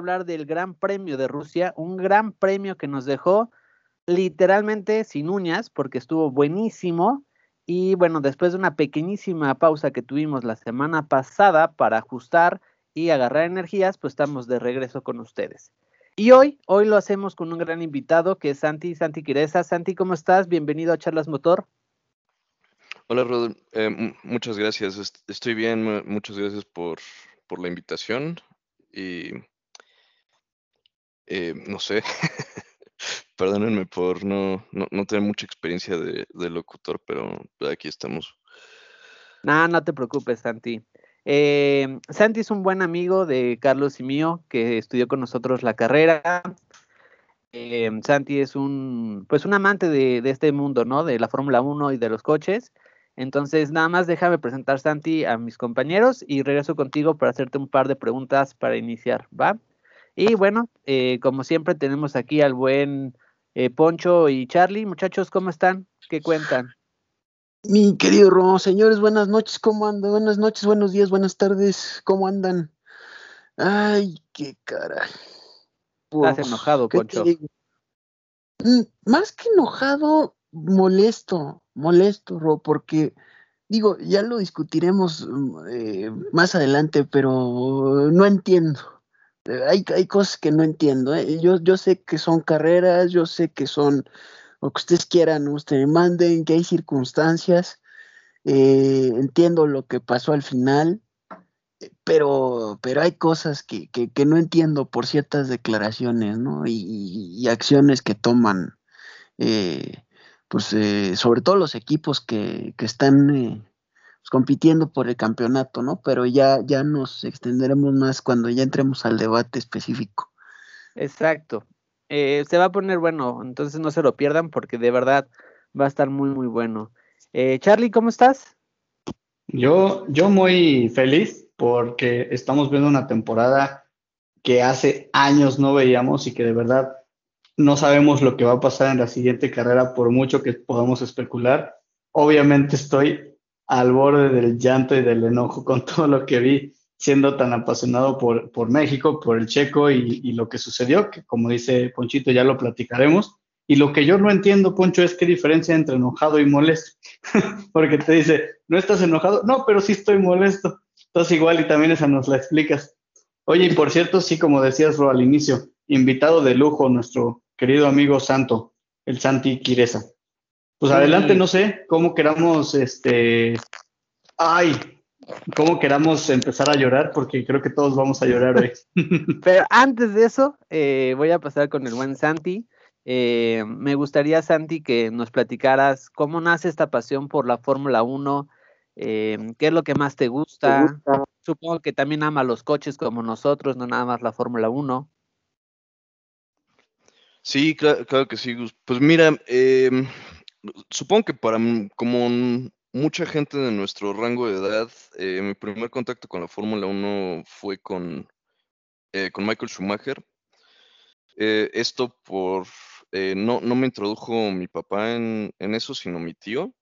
hablar del Gran Premio de Rusia, un gran premio que nos dejó literalmente sin uñas porque estuvo buenísimo. Y bueno, después de una pequeñísima pausa que tuvimos la semana pasada para ajustar y agarrar energías, pues estamos de regreso con ustedes. Y hoy, hoy lo hacemos con un gran invitado que es Santi, Santi Quireza. Santi, ¿cómo estás? Bienvenido a Charlas Motor. Hola, Rod. Eh, muchas gracias. Estoy bien. Muchas gracias por, por la invitación. Y eh, no sé, perdónenme por no, no, tener mucha experiencia de, locutor, pero aquí estamos. No, no te preocupes, Santi. Eh, Santi es un buen amigo de Carlos y mío, que estudió con nosotros la carrera. Eh, Santi es un, pues un amante de, este mundo, ¿no? De la Fórmula 1 y de los coches. Entonces, nada más déjame presentar, Santi, a mis compañeros y regreso contigo para hacerte un par de preguntas para iniciar, ¿va? Y bueno, eh, como siempre tenemos aquí al buen eh, Poncho y Charlie. Muchachos, ¿cómo están? ¿Qué cuentan? Mi querido Ro, señores, buenas noches, ¿cómo andan? Buenas noches, buenos días, buenas tardes, ¿cómo andan? Ay, qué cara. Estás enojado, Poncho. Mm, más que enojado, molesto, molesto, Ro, porque digo, ya lo discutiremos mm, eh, más adelante, pero no entiendo. Eh, hay, hay cosas que no entiendo. ¿eh? Yo, yo sé que son carreras, yo sé que son lo que ustedes quieran, ustedes manden, que hay circunstancias. entiendo lo que pasó al final, pero, pero hay cosas que, que, no entiendo por ciertas declaraciones ¿no? y, acciones que toman pues eh, sobre todo los equipos que, están eh, pues, compitiendo por el campeonato, ¿no? Pero ya, ya nos extenderemos más cuando ya entremos al debate específico. Exacto. Eh, se va a poner bueno, entonces no se lo pierdan porque de verdad va a estar muy, muy bueno. Charlie, ¿cómo estás? Yo, yo muy feliz porque estamos viendo una temporada que hace años no veíamos y que de verdad no sabemos lo que va a pasar en la siguiente carrera por mucho que podamos especular. Obviamente estoy al borde del llanto y del enojo con todo lo que vi siendo tan apasionado por, por México, por el checo y, lo que sucedió, que como dice Ponchito ya lo platicaremos. Y lo que yo no entiendo, Poncho, es qué diferencia entre enojado y molesto. Porque te dice, ¿no estás enojado? No, pero sí estoy molesto. Entonces igual y también esa nos la explicas. Oye, y por cierto, sí, como decías, al inicio, invitado de lujo, nuestro querido amigo Santo, el Santi Quireza. Pues adelante, no sé cómo queramos, este, ay, cómo queramos empezar a llorar, porque creo que todos vamos a llorar hoy. Pero antes de eso, eh, voy a pasar con el buen Santi. Eh, me gustaría, Santi, que nos platicaras cómo nace esta pasión por la Fórmula 1, eh, qué es lo que más te gusta? Supongo que también ama los coches como nosotros, no nada más la Fórmula 1. Sí, claro, que sí, Pues mira, em, supongo que para como mucha gente de nuestro rango de edad, eh, mi primer contacto con la Fórmula 1 fue con, eh, con Michael Schumacher. Eh, esto por, no, no me introdujo mi papá en, eso, sino mi tío.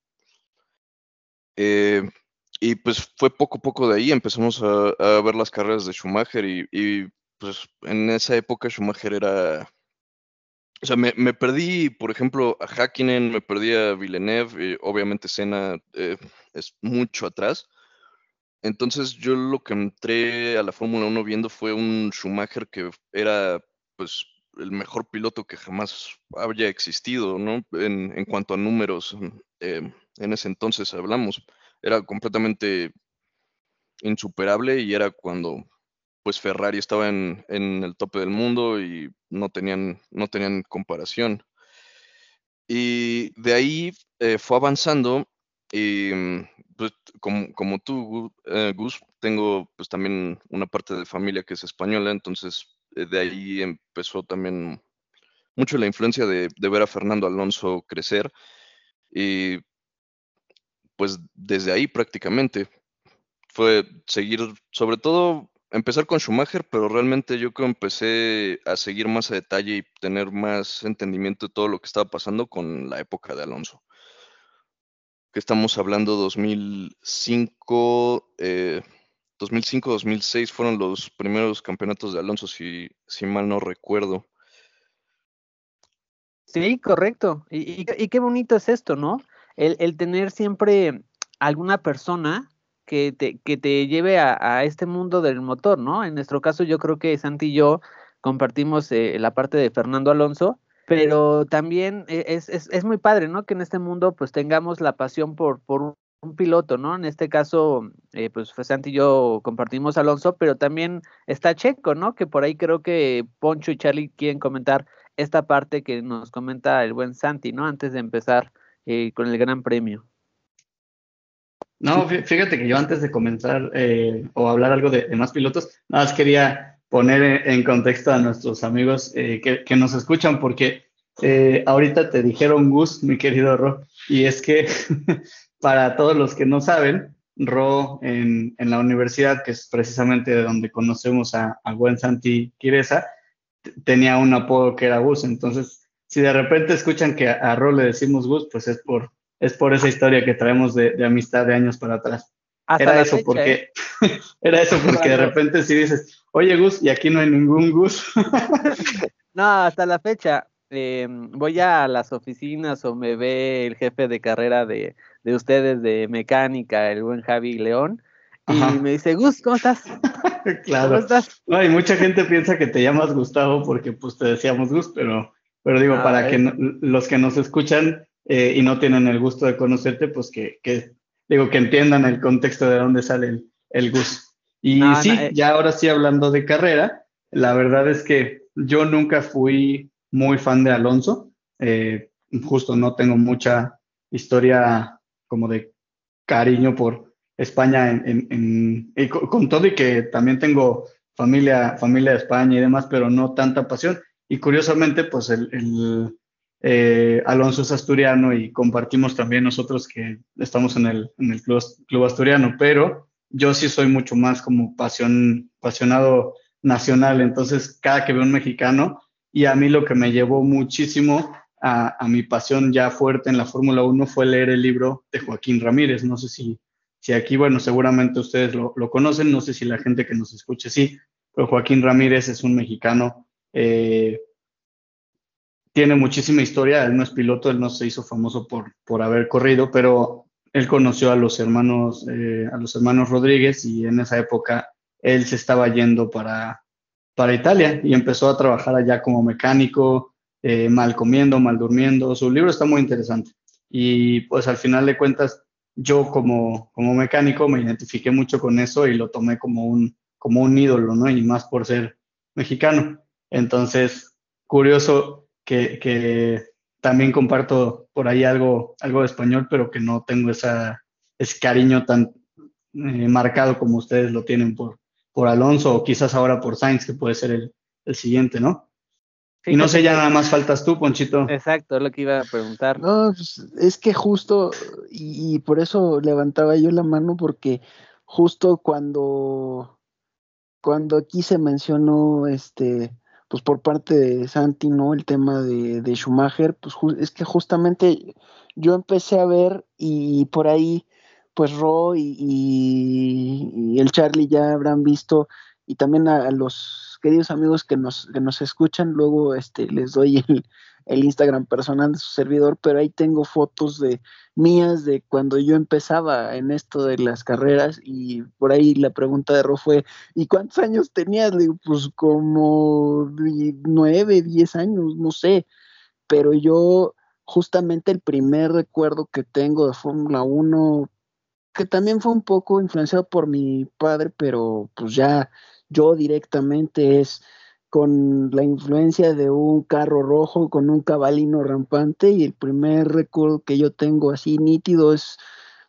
y pues fue poco a poco de ahí, empezamos a, ver las carreras de Schumacher y, y pues en esa época Schumacher era o sea, me, perdí, por ejemplo, a Hakkinen, me perdí a Villeneuve, eh, obviamente Senna eh, es mucho atrás. Entonces yo lo que entré a la Fórmula 1 viendo fue un Schumacher que era pues el mejor piloto que jamás había existido, ¿no? En, en cuanto a números, eh, en ese entonces hablamos, era completamente insuperable y era cuando pues Ferrari estaba en, el tope del mundo y no tenían, no tenían comparación. Y de ahí eh, fue avanzando y mm, pues, como, tú, eh, Gus, tengo pues también una parte de familia que es española, entonces eh, de ahí empezó también mucho la influencia de, de, ver a Fernando Alonso crecer y pues desde ahí prácticamente fue seguir, sobre todo empezar con Schumacher, pero realmente yo creo que empecé a seguir más a detalle y tener más entendimiento de todo lo que estaba pasando con la época de Alonso. Que estamos hablando 2005, 2005-2006 fueron los primeros campeonatos de Alonso, si, si mal no recuerdo. Sí, correcto. Y, qué bonito es esto, ¿no? El, tener siempre alguna persona que te, que te lleve a, este mundo del motor, ¿no? En nuestro caso, yo creo que Santi y yo compartimos eh, la parte de Fernando Alonso, pero también e, es, es, es, muy padre, ¿no? Que en este mundo pues tengamos la pasión por, por un piloto, ¿no? En este caso, eh, pues Santi y yo compartimos Alonso, pero también está Checo, ¿no? Que por ahí creo que Poncho y Charlie quieren comentar esta parte que nos comenta el buen Santi, ¿no? Antes de empezar eh, con el Gran Premio. No, fíjate que yo antes de comenzar eh, o hablar algo de, más pilotos, nada más quería poner en contexto a nuestros amigos eh, que, nos escuchan, porque ahorita te dijeron Gus, mi querido Ro, y es que para todos los que no saben, Ro en, la universidad, que es precisamente de donde conocemos a, a buen Santi Quireza, tenía un apodo que era Gus. Entonces, si de repente escuchan que a, Ro le decimos Gus, pues es por, es por esa historia que traemos de, amistad de años para atrás. era eso, porque, ¿eh? era eso porque de repente si dices, oye Gus, y aquí no hay ningún Gus. no, hasta la fecha. Em, voy a las oficinas o me ve el jefe de carrera de, de ustedes de mecánica, el buen Javi León, y me dice, Gus, ¿cómo estás? claro. ¿Cómo estás? No, y mucha gente piensa que te llamas Gustavo porque pues te decíamos Gus, pero, pero digo, ah, para que los que nos escuchan eh, y no tienen el gusto de conocerte, pues que, que, digo, que entiendan el contexto de dónde sale el, el Gus. Y sí, eh. ya ahora sí hablando de carrera, la verdad es que yo nunca fui muy fan de Alonso. Eh, justo no tengo mucha historia como de cariño por, España en, con, todo y que también tengo familia, familia de España y demás, pero no tanta pasión. Y curiosamente, pues el, eh, Alonso es asturiano y compartimos también nosotros que estamos en el, club, asturiano, pero yo sí soy mucho más como pasión, apasionado nacional. Entonces, cada que veo un mexicano, y a mí lo que me llevó muchísimo a, mi pasión ya fuerte en la Fórmula 1 fue leer el libro de Joaquín Ramírez. No sé si si aquí, bueno, seguramente ustedes lo, conocen, no sé si la gente que nos escuche sí, pero Joaquín Ramírez es un mexicano, eh, tiene muchísima historia, él no es piloto, él no se hizo famoso por, por haber corrido, pero él conoció a los hermanos, eh, a los hermanos Rodríguez y en esa época él se estaba yendo para, para Italia y empezó a trabajar allá como mecánico, eh, mal comiendo, mal durmiendo. Su libro está muy interesante. Y pues al final de cuentas, yo como, como mecánico me identifiqué mucho con eso y lo tomé como un, como un ídolo, ¿no? Y más por ser mexicano. Entonces, curioso que, que también comparto por ahí algo, algo de español, pero que no tengo esa, ese cariño tan eh, marcado como ustedes lo tienen por, por Alonso o quizás ahora por Sainz, que puede ser el, el siguiente, ¿no? y no sé, ya nada más faltas tú, Ponchito. Exacto, es lo que iba a preguntar. No, pues, es que justo, y, por eso levantaba yo la mano, porque justo cuando, cuando aquí se mencionó, este, pues por parte de Santi, ¿no? El tema de, de Schumacher, pues es que justamente yo empecé a ver y por ahí, pues Ro y, el Charlie ya habrán visto, y también a los queridos amigos que nos, que nos escuchan, luego este, les doy el, Instagram personal de su servidor, pero ahí tengo fotos de mías de cuando yo empezaba en esto de las carreras y por ahí la pregunta de Ro fue, ¿y cuántos años tenías? Le digo, pues como nueve, diez años, no sé, pero yo justamente el primer recuerdo que tengo de Fórmula 1, que también fue un poco influenciado por mi padre, pero pues ya yo directamente es con la influencia de un carro rojo con un cabalino rampante y el primer recuerdo que yo tengo así nítido es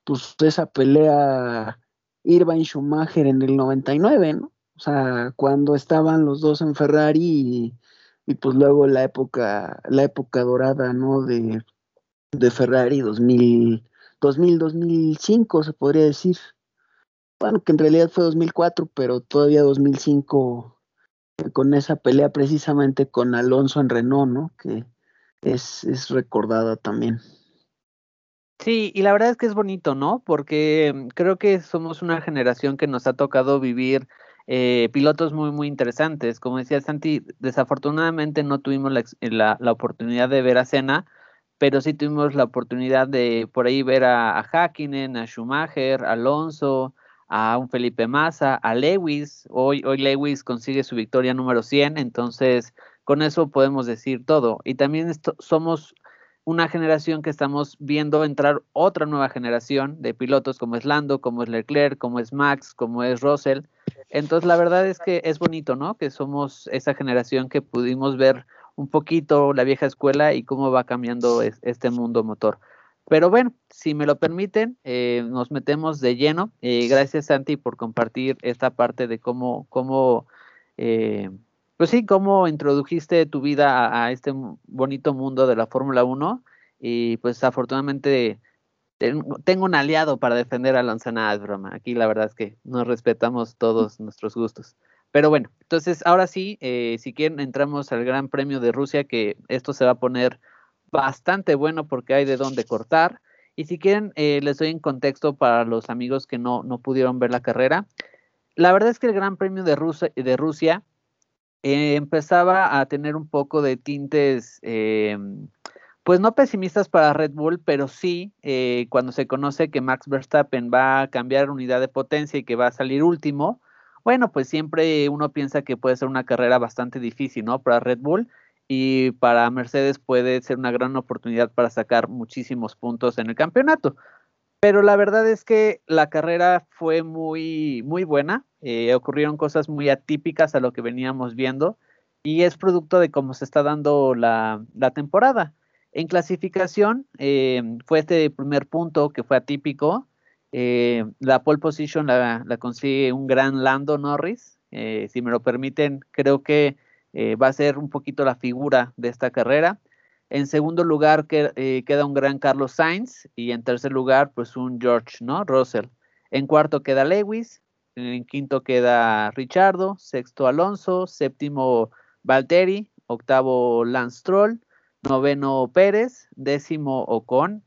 pues esa pelea Irvine Schumacher en el 99, ¿no? O sea, cuando estaban los dos en Ferrari y, pues luego la época la época dorada, ¿no? de, de Ferrari 2000 2000 2005 se podría decir bueno, que en realidad fue 2004, pero todavía 2005 eh, con esa pelea precisamente con Alonso en Renault, ¿no? Que es, recordada también. Sí, y la verdad es que es bonito, ¿no? Porque mm, creo que somos una generación que nos ha tocado vivir eh, pilotos muy, muy interesantes. Como decía Santi, desafortunadamente no tuvimos la, la, oportunidad de ver a Senna, pero sí tuvimos la oportunidad de por ahí ver a, a a Schumacher, a Alonso, a un Felipe Massa, a Lewis. Hoy, hoy Lewis consigue su victoria número 100, entonces con eso podemos decir todo. Y también somos una generación que estamos viendo entrar otra nueva generación de pilotos como es Lando, como es Leclerc, como es Max, como es Russell. Entonces la verdad es que es bonito, ¿no? Que somos esa generación que pudimos ver un poquito la vieja escuela y cómo va cambiando este mundo motor. Pero bueno, si me lo permiten, eh, nos metemos de lleno. Eh, gracias Santi por compartir esta parte de cómo, cómo eh, pues sí, cómo introdujiste tu vida a, este bonito mundo de la Fórmula 1 y pues afortunadamente tengo un aliado para defender a es broma. Aquí la verdad es que nos respetamos todos nuestros gustos. Pero bueno, entonces ahora sí, eh, si quieren entramos al Gran Premio de Rusia, que esto se va a poner bastante bueno porque hay de dónde cortar. Y si quieren, eh, les doy en contexto para los amigos que no, no pudieron ver la carrera. La verdad es que el Gran Premio de Rusia, de Rusia eh, empezaba a tener un poco de tintes, eh, pues no pesimistas para Red Bull, pero sí eh, cuando se conoce que Max Verstappen va a cambiar unidad de potencia y que va a salir último, bueno, pues siempre uno piensa que puede ser una carrera bastante difícil, ¿no? Para Red Bull y para Mercedes puede ser una gran oportunidad para sacar muchísimos puntos en el campeonato. Pero la verdad es que la carrera fue muy, muy buena. Eh, ocurrieron cosas muy atípicas a lo que veníamos viendo y es producto de cómo se está dando la, temporada. En clasificación eh, fue este primer punto que fue atípico. Eh, la pole position la, la, consigue un gran Lando Norris. si me lo permiten, creo que va a ser un poquito la figura de esta carrera. En segundo lugar eh, queda un gran Carlos Sainz y en tercer lugar pues un George, ¿no? Russell. En cuarto queda Lewis, en quinto queda Richardo, sexto Alonso, séptimo Valtteri, octavo Lance Stroll, noveno Pérez, décimo Ocon,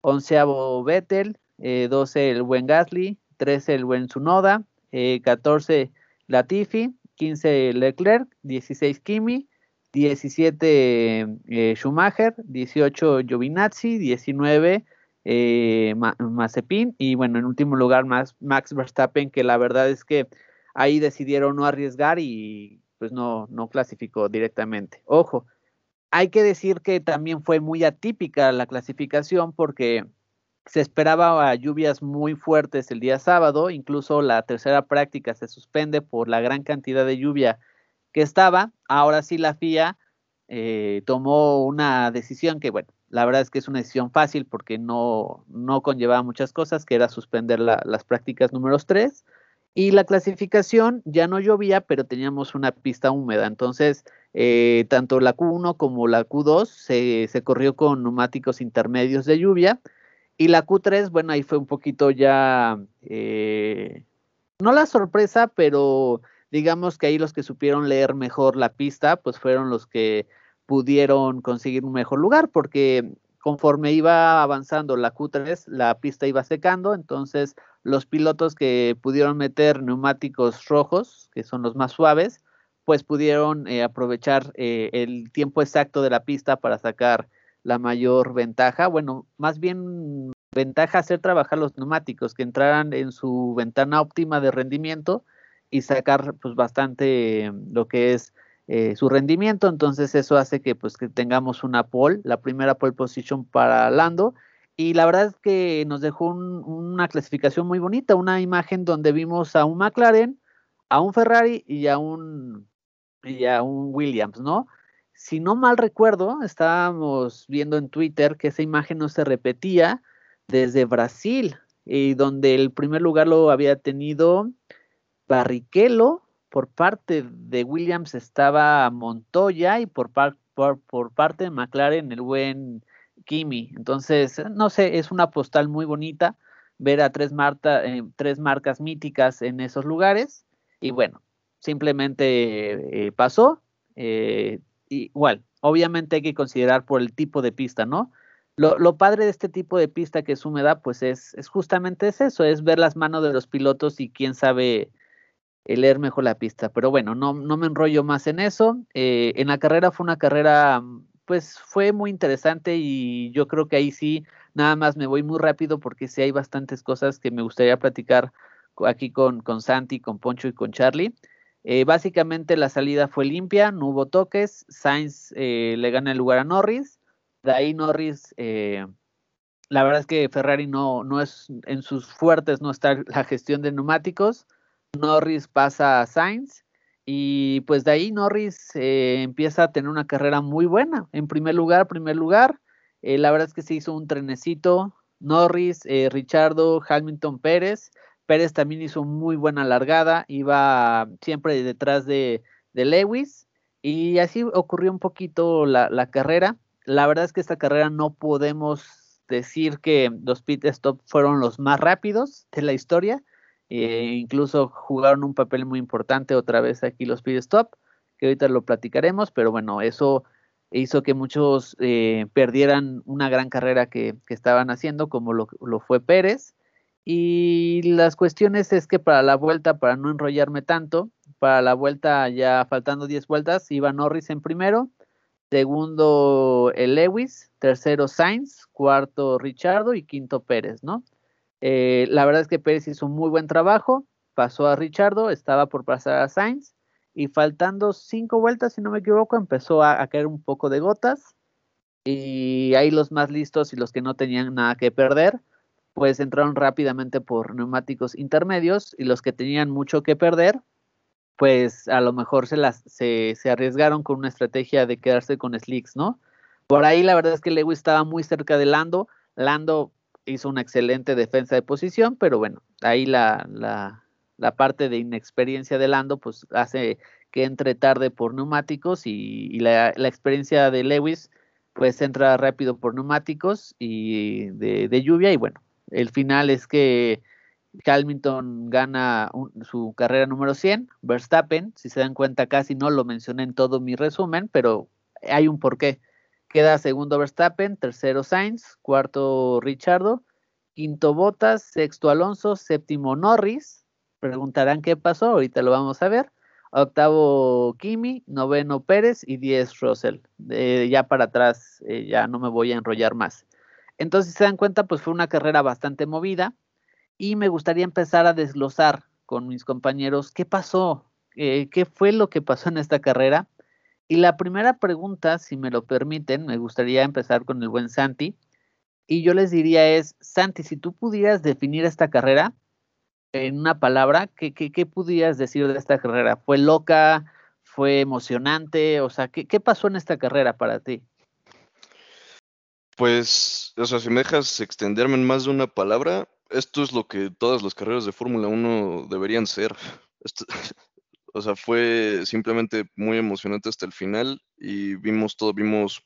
onceavo Vettel, eh, doce el buen Gasly, trece el buen Sunoda, eh, catorce Latifi, quince Leclerc, dieciséis Kimi, 17 eh, Schumacher, 18 Giovinazzi, 19 eh, Mazepin y bueno, en último lugar Max, Max Verstappen, que la verdad es que ahí decidieron no arriesgar y pues no, no clasificó directamente. Ojo, hay que decir que también fue muy atípica la clasificación porque se esperaba lluvias muy fuertes el día sábado, incluso la tercera práctica se suspende por la gran cantidad de lluvia que estaba. Ahora sí la FIA eh, tomó una decisión que, bueno, la verdad es que es una decisión fácil porque no, no conllevaba muchas cosas, que era suspender las prácticas números 3. Y la clasificación ya no llovía, pero teníamos una pista húmeda. Entonces, eh, tanto la Q1 como la Q2 se, se, corrió con neumáticos intermedios de lluvia. Y la Q3, bueno, ahí fue un poquito ya, eh, no la sorpresa, pero digamos que ahí los que supieron leer mejor la pista, pues fueron los que pudieron conseguir un mejor lugar, porque conforme iba avanzando la Q3, la pista iba secando, entonces los pilotos que pudieron meter neumáticos rojos, que son los más suaves, pues pudieron eh, aprovechar eh, el tiempo exacto de la pista para sacar la mayor ventaja. Bueno, más bien ventaja hacer trabajar los neumáticos, que entraran en su ventana óptima de rendimiento y sacar pues bastante lo que es eh, su rendimiento, entonces eso hace que pues que tengamos una pole, la primera pole position para Lando y la verdad es que nos dejó una clasificación muy bonita, una imagen donde vimos a un McLaren, a un Ferrari y a un y a un Williams, ¿no? Si no mal recuerdo, estábamos viendo en Twitter que esa imagen no se repetía desde Brasil, y donde el primer lugar lo había tenido Barrichello, por parte de Williams estaba Montoya y por, parte de McLaren el buen Kimi. Entonces, no sé, es una postal muy bonita ver a tres, eh, marcas míticas en esos lugares. Y bueno, simplemente eh, pasó. Eh, igual, obviamente hay que considerar por el tipo de pista, ¿no? lo, padre de este tipo de pista que es húmeda, pues es, es justamente eso, es ver las manos de los pilotos y quién sabe leer mejor la pista. Pero bueno, no, no me enrollo más en eso. Eh, en la carrera fue una carrera, pues fue muy interesante y yo creo que ahí sí, nada más me voy muy rápido porque sí hay bastantes cosas que me gustaría platicar aquí con, con Santi, con Poncho y con Charlie. Eh, básicamente la salida fue limpia, no hubo toques, Sainz le gana el lugar a Norris de ahí Norris, eh, la verdad es que Ferrari no, no es en sus fuertes, no está la gestión de neumáticos. Norris pasa a Sainz y pues de ahí Norris eh, empieza a tener una carrera muy buena. En primer lugar, primer lugar, eh, la verdad es que se hizo un trenecito. Norris, Richardo, Hamilton, Pérez. Pérez también hizo muy buena largada, iba siempre detrás de, Lewis y así ocurrió un poquito la, carrera la verdad es que esta carrera no podemos decir que los pit stop fueron los más rápidos de la historia. Eh, incluso jugaron un papel muy importante otra vez aquí los pit stop, que ahorita lo platicaremos, pero bueno, eso hizo que muchos eh, perdieran una gran carrera que, estaban haciendo, como lo, fue Pérez. Y las cuestiones es que para la vuelta, para no enrollarme tanto, para la vuelta ya faltando 10 vueltas, iba Norris en primero, segundo el Lewis, tercero Sainz, cuarto Richardo y quinto Pérez, ¿no? Eh, la verdad es que Pérez hizo un muy buen trabajo, pasó a Richardo, estaba por pasar a Sainz y faltando cinco vueltas, si no me equivoco, empezó a, a caer un poco de gotas y ahí los más listos y los que no tenían nada que perder, pues entraron rápidamente por neumáticos intermedios y los que tenían mucho que perder, pues a lo mejor se, las, se, arriesgaron con una estrategia de quedarse con slicks, ¿no? Por ahí la verdad es que Lewis estaba muy cerca de Lando. Lando hizo una excelente defensa de posición, pero bueno, ahí la, la, la parte de inexperiencia de Lando pues hace que entre tarde por neumáticos y, la, experiencia de Lewis pues entra rápido por neumáticos y de lluvia y bueno, el final es que Hamilton gana su carrera número 100, Verstappen, si se dan cuenta casi no lo mencioné en todo mi resumen, pero hay un porqué. Queda segundo Verstappen, tercero Sainz, cuarto Richardo, quinto Bottas, sexto Alonso, séptimo Norris. Preguntarán qué pasó, ahorita lo vamos a ver. Octavo Kimi, noveno Pérez y diez Russell. ya para atrás, eh, ya no me voy a enrollar más. Entonces, si se dan cuenta, pues fue una carrera bastante movida y me gustaría empezar a desglosar con mis compañeros qué pasó, eh, qué fue lo que pasó en esta carrera. Y la primera pregunta, si me lo permiten, me gustaría empezar con el buen Santi. Y yo les diría es, Santi, si tú pudieras definir esta carrera en una palabra, ¿qué, qué, qué pudieras decir de esta carrera? ¿Fue loca? ¿Fue emocionante? O sea, ¿qué, ¿qué pasó en esta carrera para ti? Pues, o sea, si me dejas extenderme en más de una palabra, esto es lo que todas las carreras de Fórmula 1 deberían ser. o sea, fue simplemente muy emocionante hasta el final y vimos todo, vimos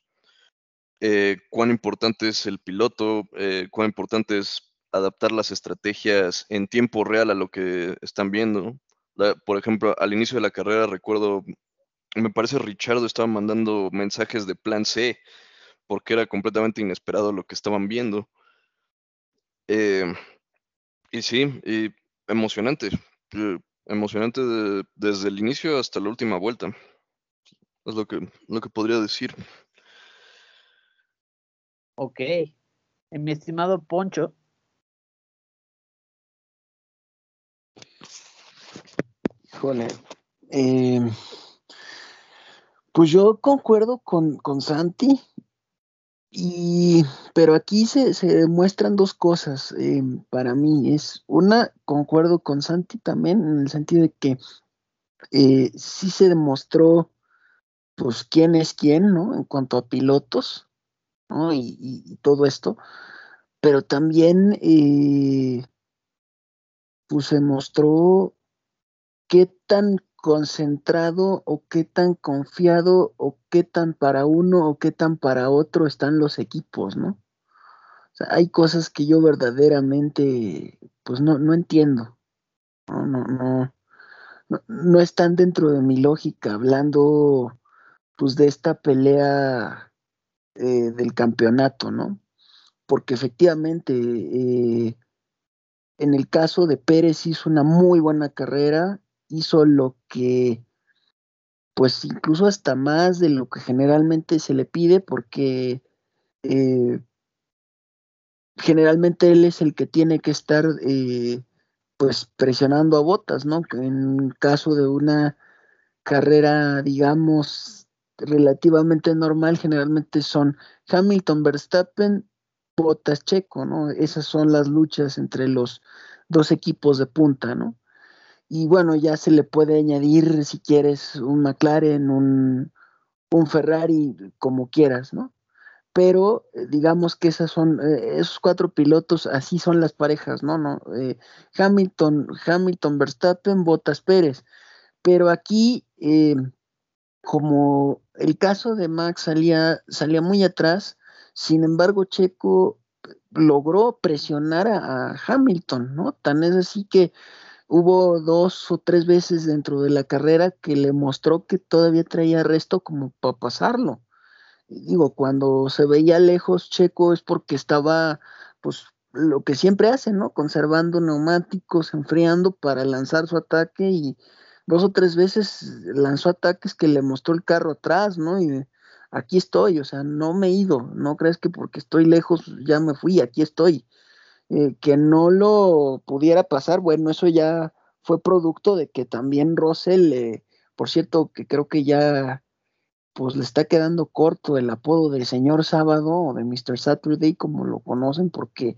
eh, cuán importante es el piloto, eh, cuán importante es adaptar las estrategias en tiempo real a lo que están viendo. por ejemplo, al inicio de la carrera recuerdo, me parece Richardo estaba mandando mensajes de plan C porque era completamente inesperado lo que estaban viendo. Eh, y sí, y emocionante, eh, emocionante desde el inicio hasta la última vuelta. Es lo que, lo que podría decir. Ok. Mi estimado Poncho. Híjole. Eh, pues yo concuerdo con, con Santi. Y, pero aquí se, se demuestran dos cosas eh, para mí. Es una, concuerdo con Santi también, en el sentido de que eh, sí se demostró, pues, quién es quién, ¿no? En cuanto a pilotos, ¿no? Y, todo esto. Pero también, eh, pues, se mostró qué tan concentrado o qué tan confiado o qué tan para uno o qué tan para otro están los equipos, ¿no? O sea, hay cosas que yo verdaderamente pues no, no entiendo. No, no, no, no, están dentro de mi lógica hablando pues de esta pelea eh, del campeonato, ¿no? porque efectivamente eh, en el caso de Pérez hizo una muy buena carrera, hizo lo que, pues incluso hasta más de lo que generalmente se le pide, porque eh, generalmente él es el que tiene que estar eh, pues presionando a botas, ¿no? En caso de una carrera, digamos, relativamente normal, generalmente son Hamilton, Verstappen, Botas, Checo, ¿no? Esas son las luchas entre los dos equipos de punta, ¿no? Y bueno, ya se le puede añadir, si quieres, un McLaren, un, un Ferrari, como quieras, ¿no? Pero eh, digamos que esas son, eh, esos cuatro pilotos, así son las parejas, ¿no? no eh, Hamilton, Hamilton, Verstappen, Botas, Pérez. Pero aquí, como el caso de Max salía, salía muy atrás, sin embargo, Checo logró presionar a, Hamilton, ¿no? Tan es así que hubo dos o tres veces dentro de la carrera que le mostró que todavía traía resto como para pasarlo. digo, cuando se veía lejos Checo es porque estaba, pues, lo que siempre hace, ¿no? Conservando neumáticos, enfriando para lanzar su ataque y dos o tres veces lanzó ataques que le mostró el carro atrás, ¿no? Y aquí estoy, o sea, no me he ido, no crees que porque estoy lejos ya me fui, aquí estoy. Eh, que no lo pudiera pasar, bueno, eso ya fue producto de que también Russell, eh, por cierto, que creo que ya pues le está quedando corto el apodo del señor sábado o de Mr. Saturday, como lo conocen, porque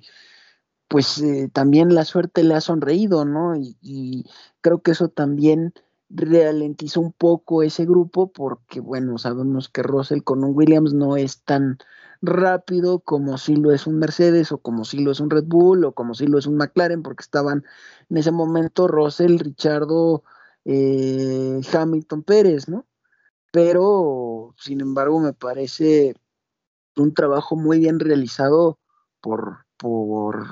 pues eh, también la suerte le ha sonreído, ¿no? y creo que eso también ralentizó un poco ese grupo porque, bueno, sabemos que Russell con un Williams no es tan rápido como si lo es un Mercedes o como si lo es un Red Bull o como si lo es un McLaren porque estaban en ese momento Russell, Richardo, eh, Hamilton, Pérez, ¿no? Pero, sin embargo, me parece un trabajo muy bien realizado por, por,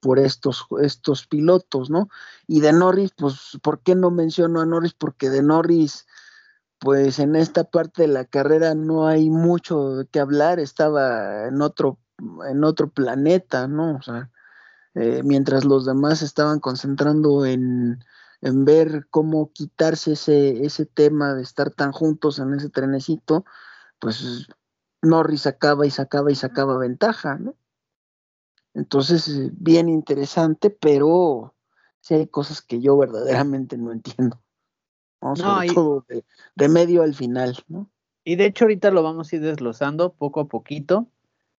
por estos, estos pilotos, ¿no? Y de Norris, pues, ¿por qué no menciono a Norris? Porque de Norris, pues en esta parte de la carrera no hay mucho que hablar, estaba en otro, en otro planeta, ¿no? O sea, eh, mientras los demás estaban concentrando en, en ver cómo quitarse ese, ese tema de estar tan juntos en ese trenecito, pues Norris sacaba y sacaba y sacaba ventaja, ¿no? Entonces, eh, bien interesante, pero sí hay cosas que yo verdaderamente no entiendo. ¿No? Sobre todo de, medio al final, ¿no? Y de hecho ahorita lo vamos a ir desglosando poco a poquito,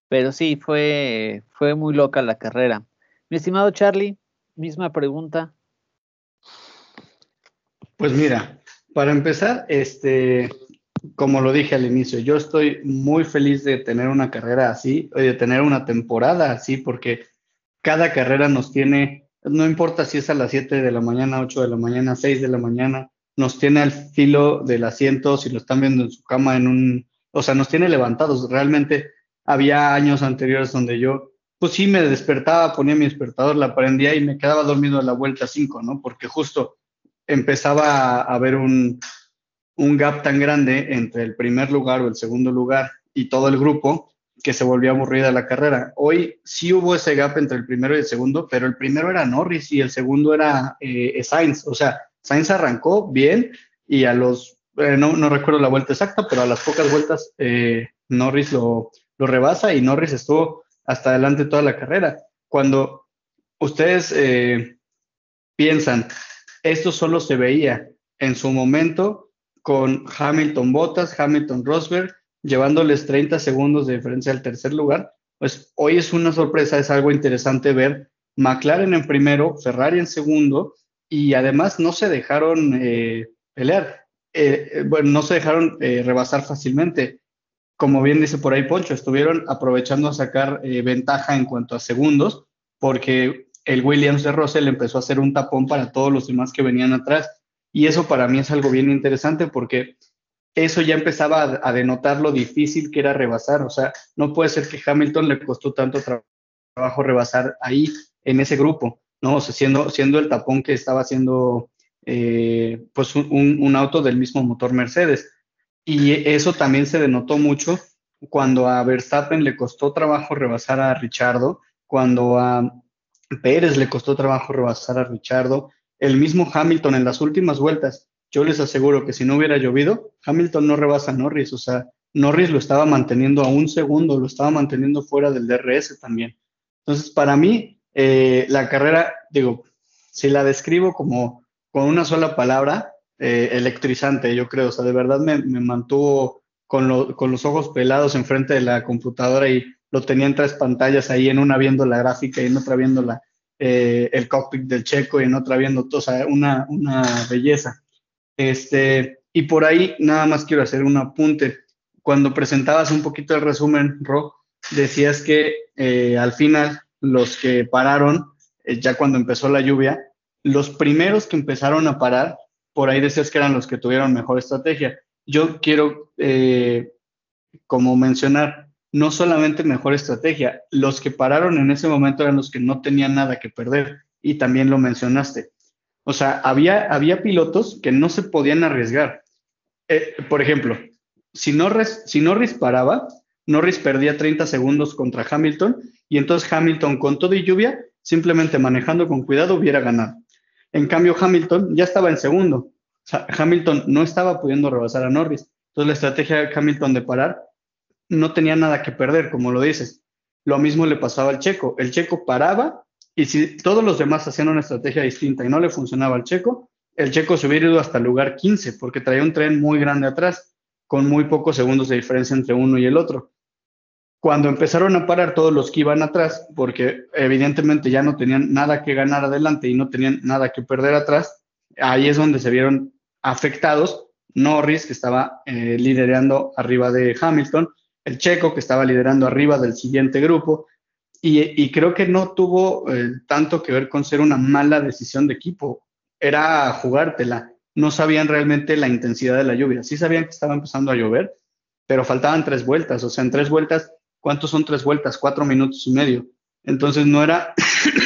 pero sí, fue, fue muy loca la carrera. Mi estimado Charlie, misma pregunta. Pues mira, para empezar, este, como lo dije al inicio, yo estoy muy feliz de tener una carrera así, de tener una temporada así, porque cada carrera nos tiene, no importa si es a las 7 de la mañana, 8 de la mañana, 6 de la mañana, nos tiene al filo del asiento, si lo están viendo en su cama en un, o sea, nos tiene levantados. Realmente había años anteriores donde yo, pues sí, me despertaba, ponía mi despertador, la prendía y me quedaba dormido a la vuelta 5, ¿no? Porque justo empezaba a haber un, un gap tan grande entre el primer lugar o el segundo lugar y todo el grupo que se volvió aburrida la carrera. Hoy sí hubo ese gap entre el primero y el segundo, pero el primero era Norris y el segundo era eh, Sainz. O sea, Sainz arrancó bien y a los, eh, no, recuerdo la vuelta exacta, pero a las pocas vueltas eh, Norris lo, lo, rebasa y Norris estuvo hasta adelante toda la carrera. Cuando ustedes piensan, esto solo se veía en su momento con Hamilton Bottas, Hamilton Rosberg, llevándoles 30 segundos de diferencia al tercer lugar. Pues hoy es una sorpresa, es algo interesante ver McLaren en primero, Ferrari en segundo, y además no se dejaron eh, pelear, eh, eh, bueno, no se dejaron rebasar fácilmente. Como bien dice por ahí Poncho, estuvieron aprovechando a sacar ventaja en cuanto a segundos, porque el Williams de Russell empezó a hacer un tapón para todos los demás que venían atrás y eso para mí es algo bien interesante porque eso ya empezaba a, denotar lo difícil que era rebasar. O sea, no puede ser que Hamilton le costó tanto trabajo rebasar ahí en ese grupo, ¿no? O sea, siendo, siendo el tapón que estaba haciendo eh, pues un, un, auto del mismo motor Mercedes. Y eso también se denotó mucho cuando a Verstappen le costó trabajo rebasar a Richardo, cuando a Pérez le costó trabajo rebasar a Richardo, el mismo Hamilton en las últimas vueltas. Yo les aseguro que si no hubiera llovido, Hamilton no rebasa a Norris, o sea, Norris lo estaba manteniendo a un segundo, lo estaba manteniendo fuera del DRS también. Entonces, para mí, eh, la carrera, digo, si la describo como con una sola palabra, eh, electrizante, yo creo, o sea, de verdad me, mantuvo con, los ojos pelados enfrente de la computadora y lo tenía en tres pantallas ahí, en una viendo la gráfica y en otra viendo la, eh, el cockpit del checo y en otra viendo, o sea, una, una belleza. Este, y por ahí nada más quiero hacer un apunte cuando presentabas un poquito el resumen, Ro, decías que al final los que pararon, eh, ya cuando empezó la lluvia, los primeros que empezaron a parar, por ahí decías que eran los que tuvieron mejor estrategia. Yo quiero, eh, como mencionar, no solamente mejor estrategia, los que pararon en ese momento eran los que no tenían nada que perder, y también lo mencionaste. O sea, había, había pilotos que no se podían arriesgar. por ejemplo, si Norris, si Norris paraba, Norris perdía 30 segundos contra Hamilton y entonces Hamilton con todo y lluvia, simplemente manejando con cuidado, hubiera ganado. En cambio, Hamilton ya estaba en segundo. Hamilton no estaba pudiendo rebasar a Norris. Entonces la estrategia de Hamilton de parar no tenía nada que perder, como lo dices. Lo mismo le pasaba al checo. El checo paraba y si todos los demás hacían una estrategia distinta y no le funcionaba al checo, el checo se hubiera ido hasta el lugar 15 porque traía un tren muy grande atrás con muy pocos segundos de diferencia entre uno y el otro. Cuando empezaron a parar todos los que iban atrás, porque evidentemente ya no tenían nada que ganar adelante y no tenían nada que perder atrás, ahí es donde se vieron afectados Norris, que estaba eh, liderando arriba de Hamilton, el checo, que estaba liderando arriba del siguiente grupo, y, creo que no tuvo eh, tanto que ver con ser una mala decisión de equipo, era jugártela no sabían realmente la intensidad de la lluvia. Sí sabían que estaba empezando a llover, pero faltaban tres vueltas. O sea, en tres vueltas, ¿cuántos son tres vueltas? Cuatro minutos y medio. Entonces no era,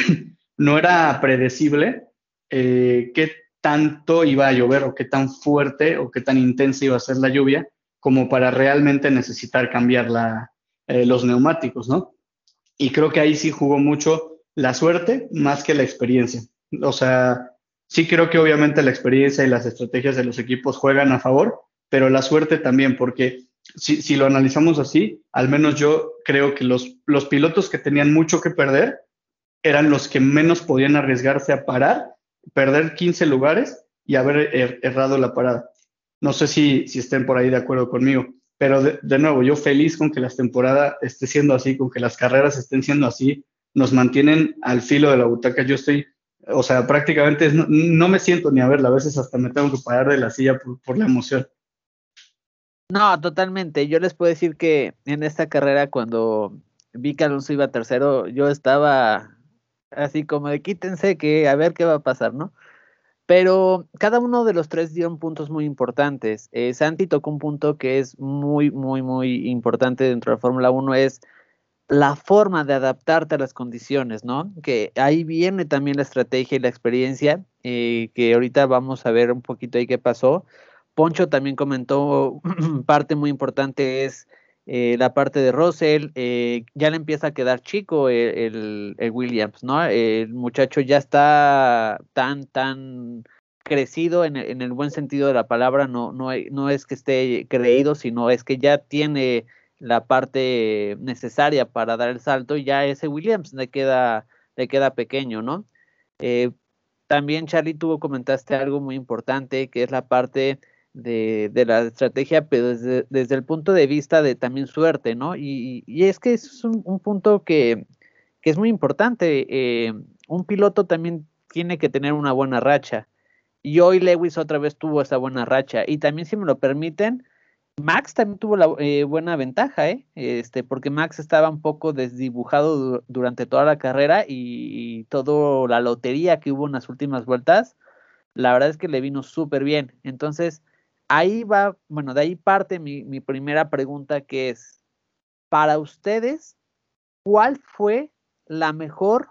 no era predecible eh, qué tanto iba a llover o qué tan fuerte o qué tan intensa iba a ser la lluvia como para realmente necesitar cambiar la, eh, los neumáticos, ¿no? Y creo que ahí sí jugó mucho la suerte más que la experiencia. O sea, Sí creo que obviamente la experiencia y las estrategias de los equipos juegan a favor, pero la suerte también, porque si, lo analizamos así, al menos yo creo que los, los pilotos que tenían mucho que perder eran los que menos podían arriesgarse a parar, perder 15 lugares y haber er, errado la parada. No sé si, si estén por ahí de acuerdo conmigo, pero de, de, nuevo, yo feliz con que la temporada esté siendo así, con que las carreras estén siendo así, nos mantienen al filo de la butaca. Yo estoy o sea, prácticamente no, me siento ni a verla, a veces hasta me tengo que parar de la silla por, la emoción. No, totalmente. Yo les puedo decir que en esta carrera, cuando vi que Alonso iba tercero, yo estaba así como de quítense que a ver qué va a pasar, ¿no? Pero cada uno de los tres dieron puntos muy importantes. Eh, Santi tocó un punto que es muy, muy, muy importante dentro de la Fórmula 1, es la forma de adaptarte a las condiciones, ¿no? Que ahí viene también la estrategia y la experiencia, eh, que ahorita vamos a ver un poquito ahí qué pasó. Poncho también comentó, parte muy importante es eh, la parte de Russell, eh, ya le empieza a quedar chico el, Williams, ¿no? El muchacho ya está tan, tan crecido en, el buen sentido de la palabra, no, no, es que esté creído, sino es que ya tiene la parte necesaria para dar el salto y ya ese Williams le queda, le queda pequeño, ¿no? Eh, también Charlie tuvo, comentaste algo muy importante, que es la parte de, la estrategia, pero desde, el punto de vista de también suerte, ¿no? Y, es que es un, punto que, es muy importante. Eh, un piloto también tiene que tener una buena racha. Y hoy Lewis otra vez tuvo esa buena racha. Y también, si me lo permiten, Max también tuvo la eh, buena ventaja, ¿eh? Este, porque Max estaba un poco desdibujado durante toda la carrera y, toda la lotería que hubo en las últimas vueltas, la verdad es que le vino súper bien. Entonces, ahí va, bueno, de ahí parte mi, primera pregunta que es, para ustedes, ¿cuál fue la mejor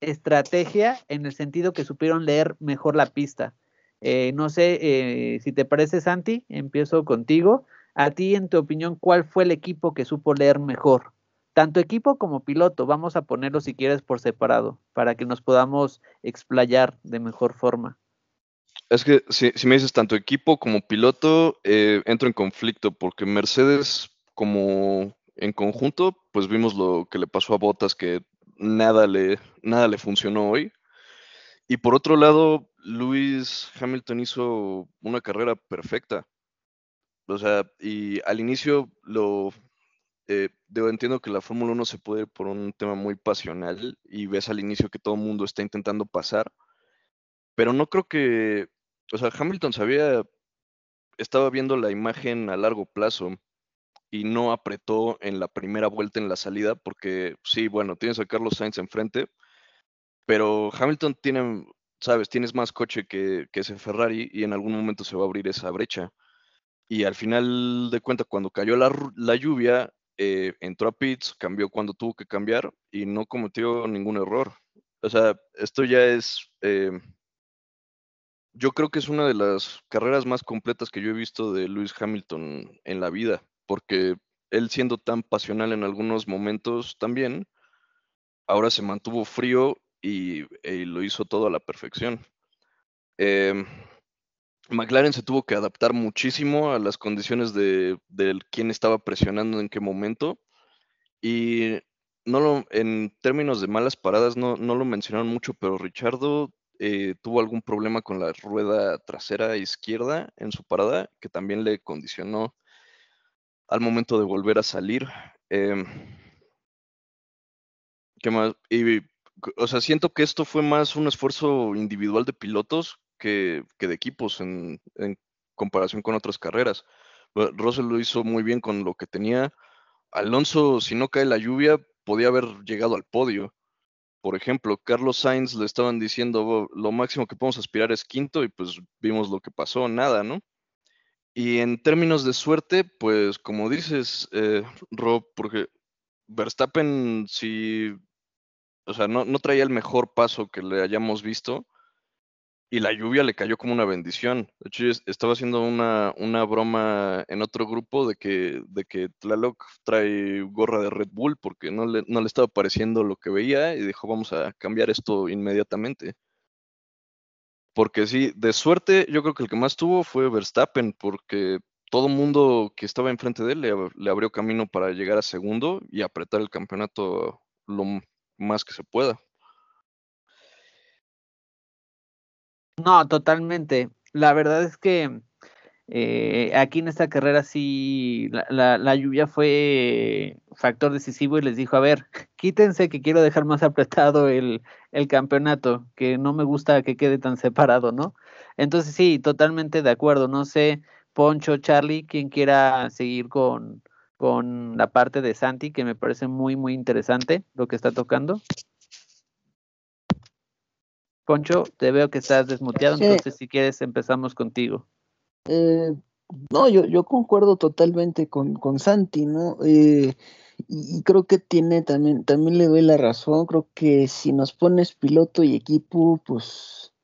estrategia en el sentido que supieron leer mejor la pista? Eh, no sé eh, si te parece, Santi, empiezo contigo. a ti, en tu opinión, ¿cuál fue el equipo que supo leer mejor? Tanto equipo como piloto, vamos a ponerlo si quieres por separado, para que nos podamos explayar de mejor forma. Es que si, me dices tanto equipo como piloto, eh, entro en conflicto porque Mercedes como en conjunto, pues vimos lo que le pasó a Bottas, que nada le, nada le funcionó hoy. Y por otro lado, Lewis Hamilton hizo una carrera perfecta. O sea, y al inicio lo eh, entiendo que la Fórmula 1 se puede ir por un tema muy pasional y ves al inicio que todo el mundo está intentando pasar, pero no creo que, o sea, Hamilton sabía, estaba viendo la imagen a largo plazo y no apretó en la primera vuelta en la salida porque sí, bueno, tienes a Carlos Sainz enfrente, pero Hamilton tiene, sabes, tienes más coche que, que ese Ferrari y en algún momento se va a abrir esa brecha. Y al final de cuentas, cuando cayó la, la lluvia, eh, entró a pits, cambió cuando tuvo que cambiar y no cometió ningún error. O sea, esto ya es, eh, yo creo que es una de las carreras más completas que yo he visto de Lewis Hamilton en la vida, porque él siendo tan pasional en algunos momentos también, ahora se mantuvo frío y, lo hizo todo a la perfección. Em, McLaren se tuvo que adaptar muchísimo a las condiciones de, quién estaba presionando en qué momento. Y no lo, en términos de malas paradas no, lo mencionaron mucho, pero Richardo eh, tuvo algún problema con la rueda trasera izquierda en su parada, que también le condicionó al momento de volver a salir. Em, ¿Qué más? Y, o sea, siento que esto fue más un esfuerzo individual de pilotos que, de equipos en, comparación con otras carreras. Russell lo hizo muy bien con lo que tenía. Alonso, si no cae la lluvia, podía haber llegado al podio. Por ejemplo, Carlos Sainz le estaban diciendo lo máximo que podemos aspirar es quinto y pues vimos lo que pasó, nada, ¿no? Y en términos de suerte, pues como dices, eh, Rob, porque Verstappen si, o sea, no, no traía el mejor paso que le hayamos visto, y la lluvia le cayó como una bendición. De hecho, estaba haciendo una, una broma en otro grupo de que, de que Tlaloc trae gorra de Red Bull porque no le, no le estaba pareciendo lo que veía y dijo, vamos a cambiar esto inmediatamente. Porque sí, de suerte, yo creo que el que más tuvo fue Verstappen, porque todo mundo que estaba enfrente de él le, le abrió camino para llegar a segundo y apretar el campeonato lo más que se pueda. No, totalmente. La verdad es que eh, aquí en esta carrera sí la, la, lluvia fue factor decisivo y les dijo, a ver, quítense que quiero dejar más apretado el, el campeonato, que no me gusta que quede tan separado, ¿no? Entonces sí, totalmente de acuerdo. No sé, Poncho, Charlie, quien quiera seguir con, con la parte de Santi, que me parece muy, muy interesante lo que está tocando. Poncho, te veo que estás desmuteado, entonces si quieres empezamos contigo. Eh, no, yo, yo concuerdo totalmente con, con Santi, ¿no? Eh, y, creo que tiene también, también le doy la razón, creo que si nos pones piloto y equipo, pues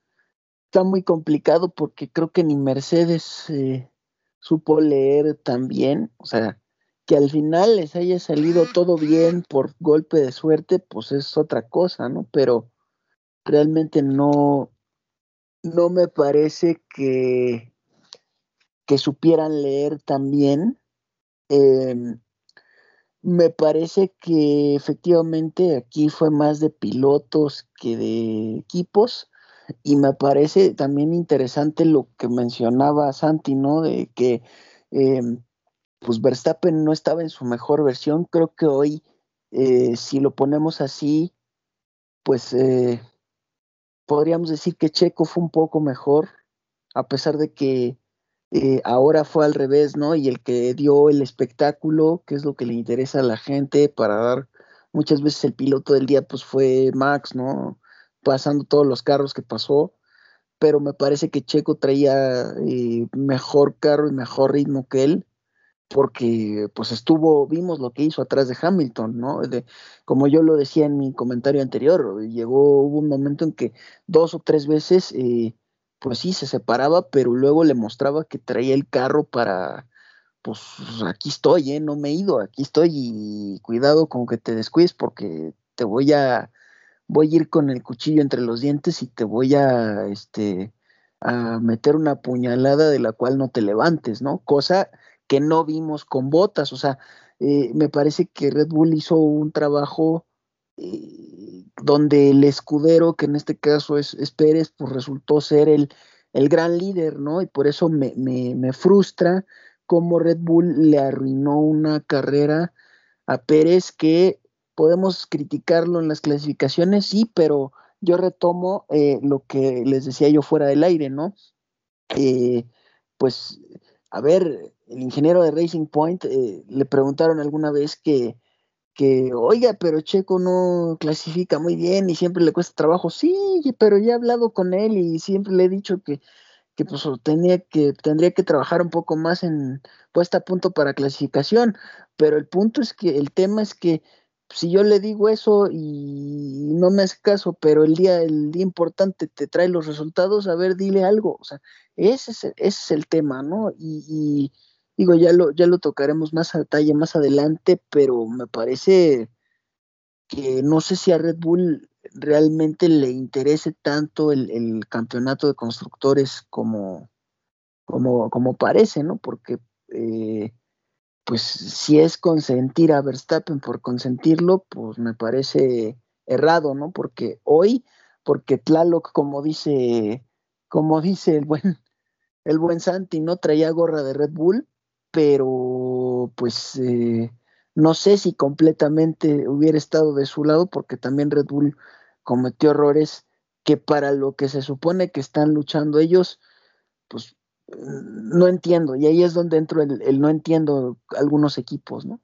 está muy complicado porque creo que ni Mercedes eh, supo leer también, o sea, que al final les haya salido todo bien por golpe de suerte, pues es otra cosa, ¿no? Pero realmente no, no me parece que, que supieran leer también. Em, me parece que efectivamente aquí fue más de pilotos que de equipos y me parece también interesante lo que mencionaba Santi, ¿no? De que em, pues Verstappen no estaba en su mejor versión. Creo que hoy, eh, si lo ponemos así, pues eh, podríamos decir que Checo fue un poco mejor, a pesar de que eh, ahora fue al revés, ¿no? Y el que dio el espectáculo, que es lo que le interesa a la gente para dar, muchas veces el piloto del día pues fue Max, ¿no? Pasando todos los carros que pasó, pero me parece que Checo traía eh, mejor carro y mejor ritmo que él porque pues estuvo, vimos lo que hizo atrás de Hamilton, ¿no? De, como yo lo decía en mi comentario anterior, llegó, hubo un momento en que dos o tres veces, eh, pues sí, se separaba, pero luego le mostraba que traía el carro para, pues aquí estoy, ¿eh? no me he ido, aquí estoy y cuidado con que te descuides porque te voy a, voy a ir con el cuchillo entre los dientes y te voy a, este, a meter una puñalada de la cual no te levantes, ¿no? Cosa que no vimos con botas, o sea, eh, me parece que Red Bull hizo un trabajo eh, donde el escudero, que en este caso es, Pérez, pues resultó ser el, el, gran líder, ¿no? Y por eso me, me, me frustra cómo Red Bull le arruinó una carrera a Pérez que podemos criticarlo en las clasificaciones, sí, pero yo retomo eh, lo que les decía yo fuera del aire, ¿no? Pues, a ver, el ingeniero de Racing Point eh, le preguntaron alguna vez que, que, oiga, pero Checo no clasifica muy bien y siempre le cuesta trabajo. Sí, pero ya he hablado con él y siempre le he dicho que, que pues tenía que, tendría que trabajar un poco más en puesta a punto para clasificación. Pero el punto es que, el tema es que si yo le digo eso y no me hace caso, pero el día, el día importante te trae los resultados, a ver, dile algo. O sea, ese es, es el tema, ¿no? Y, digo, ya lo, ya lo tocaremos más a detalle más adelante, pero me parece que no sé si a Red Bull realmente le interese tanto el, el campeonato de constructores como, como, como parece, ¿no? Porque eh, pues si es consentir a Verstappen por consentirlo, pues me parece errado, ¿no? Porque hoy, porque Tlaloc, como dice, como dice el buen, el buen Santi, no traía gorra de Red Bull, pero pues eh, no sé si completamente hubiera estado de su lado, porque también Red Bull cometió errores que para lo que se supone que están luchando ellos, pues no entiendo, y ahí es donde entro el, no entiendo algunos equipos, ¿no?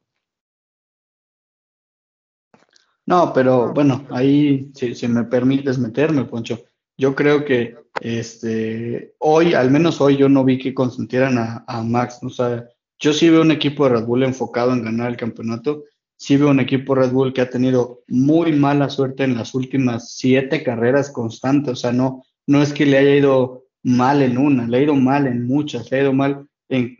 No, pero bueno, ahí si, me permites meterme, Poncho, yo creo que este hoy, al menos hoy, yo no vi que consintieran a, Max, ¿no? o sea, yo sí veo un equipo de Red Bull enfocado en ganar el campeonato, sí veo un equipo Red Bull que ha tenido muy mala suerte en las últimas siete carreras constantes, o sea, no, no es que le haya ido mal en una, le ha ido mal en muchas, le ha ido mal en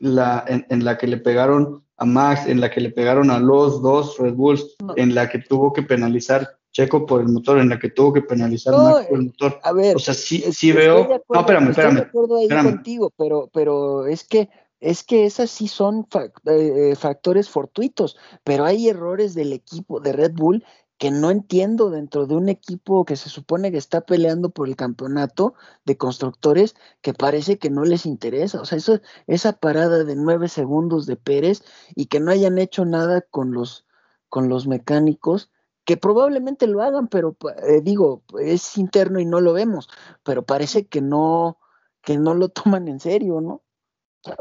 la, en, la que le pegaron a Max, en la que le pegaron a los dos Red Bulls, en la que tuvo que penalizar Checo por el motor, en la que tuvo que penalizar Max por el motor. A ver, o sea, sí, sí veo. no, espérame, espérame. Estoy de acuerdo ahí contigo, pero, pero es que es que esas sí son eh, factores fortuitos, pero hay errores del equipo de Red Bull que no entiendo dentro de un equipo que se supone que está peleando por el campeonato de constructores que parece que no les interesa. O sea, eso, esa parada de nueve segundos de Pérez y que no hayan hecho nada con los, con los mecánicos, que probablemente lo hagan, pero eh, digo, es interno y no lo vemos, pero parece que no, que no lo toman en serio, ¿no?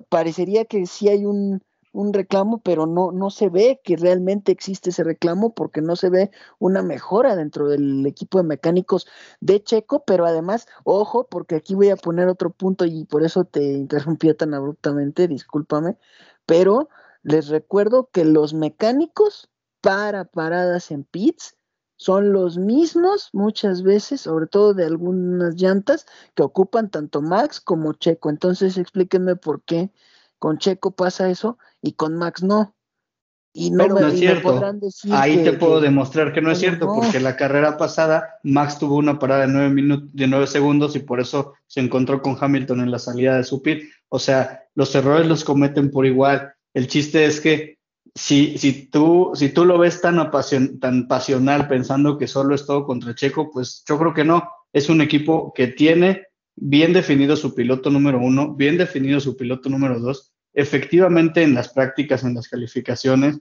parecería que sí hay un, un reclamo, pero no, no se ve que realmente existe ese reclamo porque no se ve una mejora dentro del equipo de mecánicos de Checo, pero además, ojo, porque aquí voy a poner otro punto y por eso te interrumpí tan abruptamente, discúlpame, pero les recuerdo que los mecánicos para paradas en pits son los mismos muchas veces, sobre todo de algunas llantas que ocupan tanto Max como Checo. Entonces explíquenme por qué con Checo pasa eso y con Max no. Y no, me, es cierto. decir Ahí te puedo demostrar que no es cierto, porque la carrera pasada Max tuvo una parada de nueve minutos, de nueve segundos y por eso se encontró con Hamilton en la salida de su pit. O sea, los errores los cometen por igual. El chiste es que si, si, tú, si tú lo ves tan, tan pasional pensando que solo es todo contra Checo, pues yo creo que no. Es un equipo que tiene bien definido su piloto número uno, bien definido su piloto número dos. Efectivamente, en las prácticas, en las calificaciones,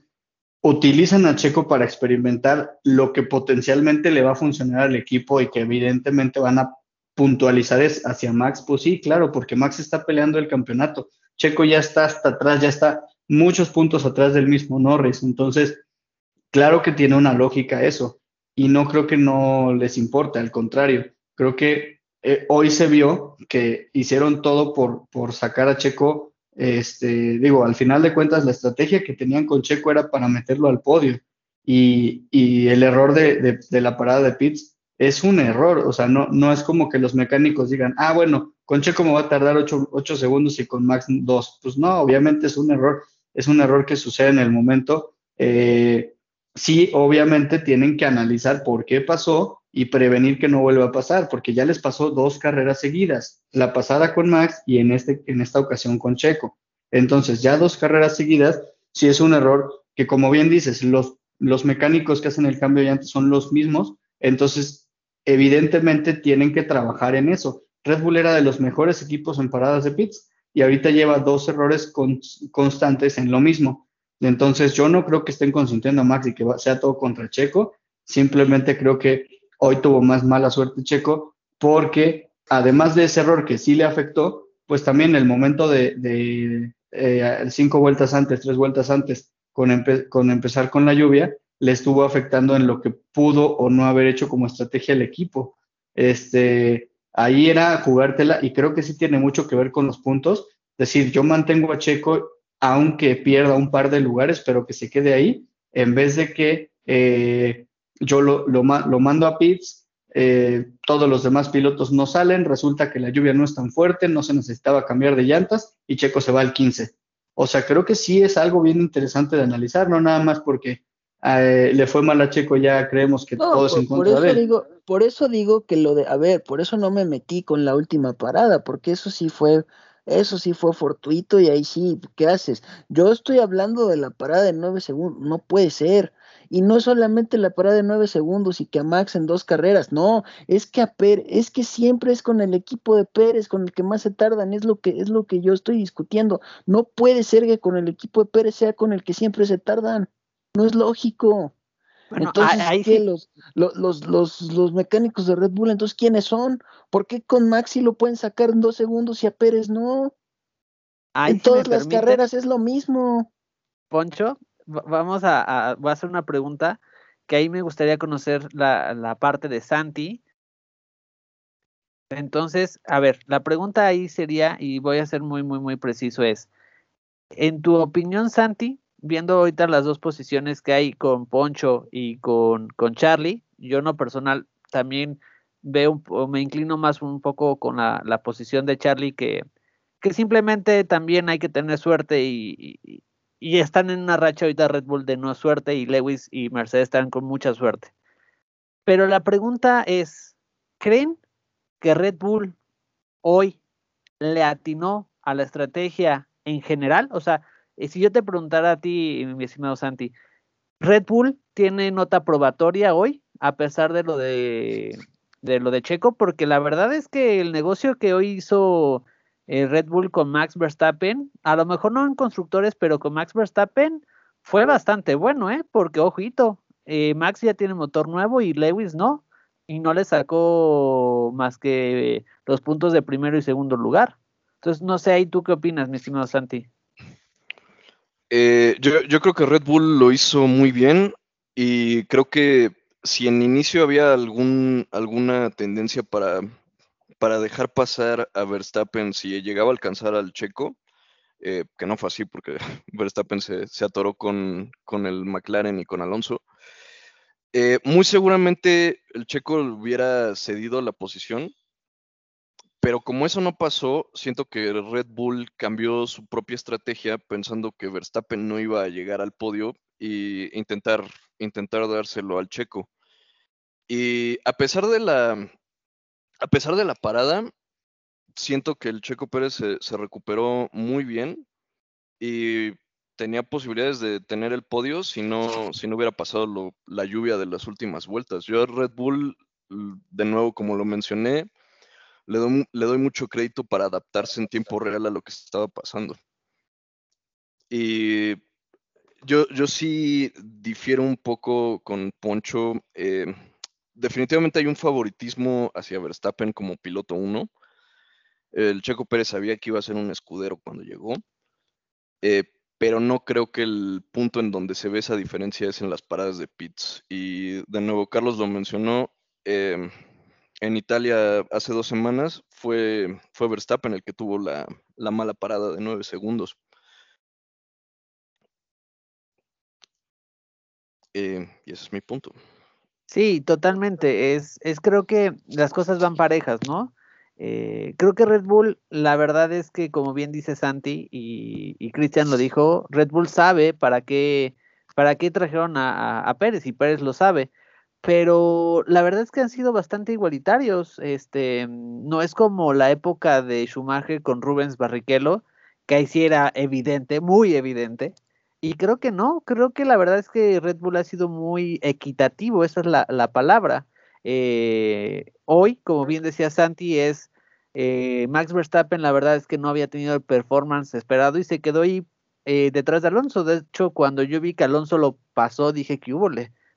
utilizan a Checo para experimentar lo que potencialmente le va a funcionar al equipo y que evidentemente van a puntualizar es hacia Max. Pues sí, claro, porque Max está peleando el campeonato. Checo ya está hasta atrás, ya está muchos puntos atrás del mismo Norris. Entonces, claro que tiene una lógica eso. Y no creo que no les importe, al contrario, creo que eh, hoy se vio que hicieron todo por, por sacar a Checo. Este, digo, al final de cuentas, la estrategia que tenían con Checo era para meterlo al podio. Y, el error de, de, la parada de Pitts es un error. O sea, no, no es como que los mecánicos digan, ah, bueno, con Checo me va a tardar 8, segundos y con Max 2. Pues no, obviamente es un error, es un error que sucede en el momento. Eh, sí, obviamente tienen que analizar por qué pasó y prevenir que no vuelva a pasar, porque ya les pasó dos carreras seguidas, la pasada con Max y en, este, en esta ocasión con Checo. Entonces, ya dos carreras seguidas, sí es un error que, como bien dices, los, los mecánicos que hacen el cambio de llantas son los mismos, entonces, evidentemente tienen que trabajar en eso. Red Bull era de los mejores equipos en paradas de pits y ahorita lleva dos errores constantes en lo mismo. Entonces, yo no creo que estén consintiendo a Max y que sea todo contra Checo. Simplemente creo que hoy tuvo más mala suerte Checo porque, además de ese error que sí le afectó, pues también el momento de, eh, cinco vueltas antes, tres vueltas antes, con, empezar con la lluvia, le estuvo afectando en lo que pudo o no haber hecho como estrategia el equipo. Este, ahí era jugártela y creo que sí tiene mucho que ver con los puntos. Es decir, yo mantengo a Checo aunque pierda un par de lugares, pero que se quede ahí, en vez de que eh, yo lo, lo, mando a pits, eh, todos los demás pilotos no salen, resulta que la lluvia no es tan fuerte, no se necesitaba cambiar de llantas y Checo se va al 15. O sea, creo que sí es algo bien interesante de analizar, no nada más porque eh, le fue mal a Checo, ya creemos que todo es en contra por eso de él. Digo, por eso digo que lo de, a ver, por eso no me metí con la última parada, porque eso sí fue, eso sí fue fortuito y ahí sí, ¿qué haces? Yo estoy hablando de la parada de nueve segundos, no puede ser. Y no solamente la parada de nueve segundos y que a Max en dos carreras, no, es que a Pérez, es que siempre es con el equipo de Pérez con el que más se tardan, es lo que es lo que yo estoy discutiendo. No puede ser que con el equipo de Pérez sea con el que siempre se tardan. No es lógico. entonces, ¿qué? Los, los, los, los, mecánicos de Red Bull, entonces, ¿quiénes son? ¿Por qué con Maxi lo pueden sacar en dos segundos y a Pérez no? en todas las carreras es lo mismo. Poncho, vamos a, voy a hacer una pregunta que ahí me gustaría conocer la, la parte de Santi. Entonces, a ver, la pregunta ahí sería, y voy a ser muy, muy, muy preciso, es, en tu opinión, Santi, viendo ahorita las dos posiciones que hay con Poncho y con, con Charlie, yo no personal también veo, me inclino más un poco con la, la posición de Charlie que, que simplemente también hay que tener suerte y, y, están en una racha ahorita Red Bull de no suerte y Lewis y Mercedes están con mucha suerte. Pero la pregunta es, ¿creen que Red Bull hoy le atinó a la estrategia en general? O sea, si yo te preguntara a ti, mi estimado Santi, Red Bull tiene nota probatoria hoy, a pesar de lo de, de lo de Checo, porque la verdad es que el negocio que hoy hizo eh, Red Bull con Max Verstappen, a lo mejor no en constructores, pero con Max Verstappen fue bastante bueno, ¿eh? Porque, ojito, eh, Max ya tiene motor nuevo y Lewis no, y no le sacó más que los puntos de primero y segundo lugar. Entonces, no sé, ahí tú qué opinas, mi estimado Santi. Eh, yo, yo, creo que Red Bull lo hizo muy bien y creo que si en inicio había algún, alguna tendencia para, para dejar pasar a Verstappen si llegaba a alcanzar al checo, eh, que no fue así porque Verstappen se, atoró con, con, el McLaren y con Alonso, eh, muy seguramente el checo hubiera cedido la posición pero como eso no pasó, siento que Red Bull cambió su propia estrategia pensando que Verstappen no iba a llegar al podio e intentar, intentar dárselo al checo. Y a pesar de la, a pesar de la parada, siento que el Checo Pérez se, recuperó muy bien y tenía posibilidades de tener el podio si no, si no hubiera pasado la lluvia de las últimas vueltas. Yo a Red Bull, de nuevo, como lo mencioné, le doy, mucho crédito para adaptarse en tiempo real a lo que estaba pasando. Y yo, yo sí difiero un poco con Poncho. Eh, definitivamente hay un favoritismo hacia Verstappen como piloto 1. El Checo Pérez sabía que iba a ser un escudero cuando llegó, eh, pero no creo que el punto en donde se ve esa diferencia es en las paradas de pits. Y de nuevo, Carlos lo mencionó, eh, en Italia hace dos semanas fue, fue Verstappen el que tuvo la, mala parada de nueve segundos. Eh, y ese es mi punto. Sí, totalmente. Es, es creo que las cosas van parejas, ¿no? Eh, creo que Red Bull, la verdad es que, como bien dice Santi y, y Cristian lo dijo, Red Bull sabe para qué, para qué trajeron a, a, Pérez y Pérez lo sabe. Pero la verdad es que han sido bastante igualitarios. Este, no es como la época de Schumacher con Rubens Barrichello, que ahí sí era evidente, muy evidente. Y creo que no, creo que la verdad es que Red Bull ha sido muy equitativo, esa es la, la palabra. Eh, hoy, como bien decía Santi, es eh, Max Verstappen, la verdad es que no había tenido el performance esperado y se quedó ahí eh, detrás de Alonso. De hecho, cuando yo vi que Alonso lo pasó, dije que hubo,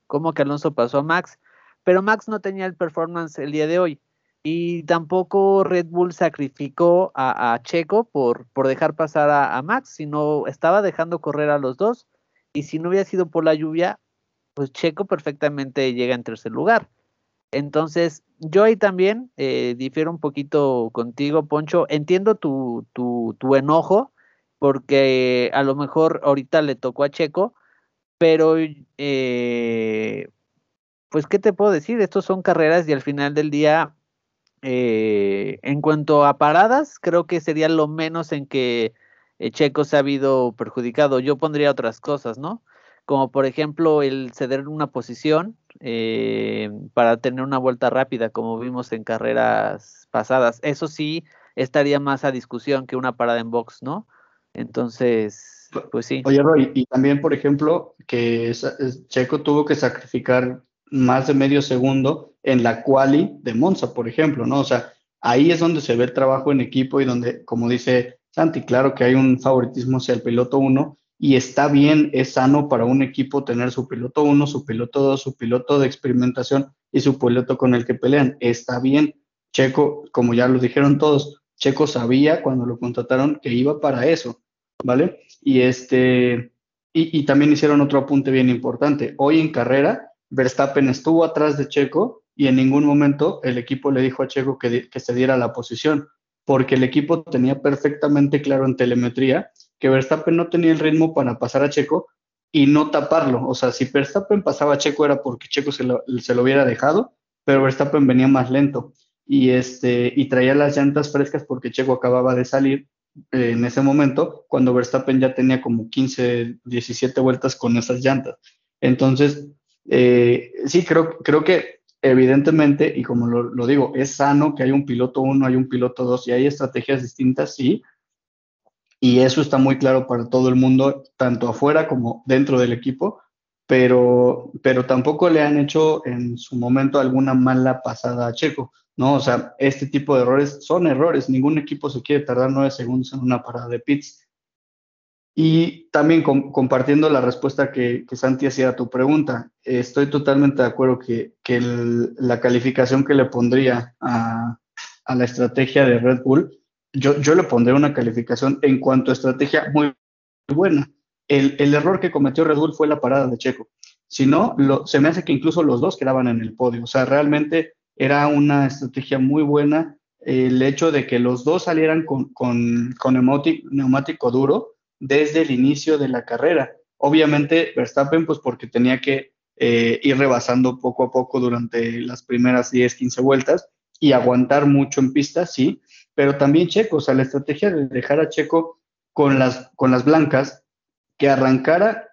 ¿cómo que Alonso pasó a Max? Pero Max no tenía el performance el día de hoy. Y tampoco Red Bull sacrificó a, Checo por, por, dejar pasar a, Max, sino estaba dejando correr a los dos. Y si no hubiera sido por la lluvia, pues Checo perfectamente llega en tercer lugar. Entonces, yo ahí también eh, difiero un poquito contigo, Poncho. Entiendo tu, tu, tu, enojo, porque a lo mejor ahorita le tocó a Checo, pero eh, pues, ¿qué te puedo decir? Estos son carreras y al final del día, eh, en cuanto a paradas, creo que sería lo menos en que Checo se ha habido perjudicado. Yo pondría otras cosas, ¿no? Como por ejemplo el ceder una posición, eh, para tener una vuelta rápida, como vimos en carreras pasadas. Eso sí estaría más a discusión que una parada en box, ¿no? Entonces, pues sí. Oye, Roy, y también, por ejemplo, que Checo tuvo que sacrificar más de medio segundo en la quali de Monza, por ejemplo, ¿no? O sea, ahí es donde se ve el trabajo en equipo y donde, como dice Santi, claro que hay un favoritismo hacia el piloto 1, y está bien, es sano para un equipo tener su piloto 1, su piloto 2, su piloto de experimentación y su piloto con el que pelean. Está bien. Checo, como ya lo dijeron todos, Checo sabía cuando lo contrataron que iba para eso, ¿vale? Y este y, también hicieron otro apunte bien importante. Hoy en carrera, Verstappen estuvo atrás de Checo y en ningún momento el equipo le dijo a Checo que, que se diera la posición, porque el equipo tenía perfectamente claro en telemetría que Verstappen no tenía el ritmo para pasar a Checo y no taparlo. O sea, si Verstappen pasaba a Checo era porque Checo se lo, se lo hubiera dejado, pero Verstappen venía más lento y, este, y traía las llantas frescas porque Checo acababa de salir eh, en ese momento, cuando Verstappen ya tenía como 15, 17 vueltas con esas llantas. Entonces, eh, sí, creo, creo que evidentemente, y como lo, digo, es sano que hay un piloto 1, hay un piloto 2 y hay estrategias distintas, sí, y eso está muy claro para todo el mundo, tanto afuera como dentro del equipo, pero, pero tampoco le han hecho en su momento alguna mala pasada a Checo, ¿no? O sea, este tipo de errores son errores, ningún equipo se quiere tardar nueve segundos en una parada de pits. Y también compartiendo la respuesta que, que, Santi hacía a tu pregunta, estoy totalmente de acuerdo que, que la calificación que le pondría a, a la estrategia de Red Bull yo, yo le pondré una calificación en cuanto a estrategia muy, buena. El, el, error que cometió Red Bull fue la parada de Checo. Si no, lo, se me hace que incluso los dos quedaban en el podio. O sea, realmente era una estrategia muy buena el hecho de que los dos salieran con, con, con neumático duro desde el inicio de la carrera. Obviamente Verstappen, pues porque tenía que eh, ir rebasando poco a poco durante las primeras 10, 15 vueltas y aguantar mucho en pista, sí, pero también Checo, o sea, la estrategia de dejar a Checo con las, con las blancas, que arrancara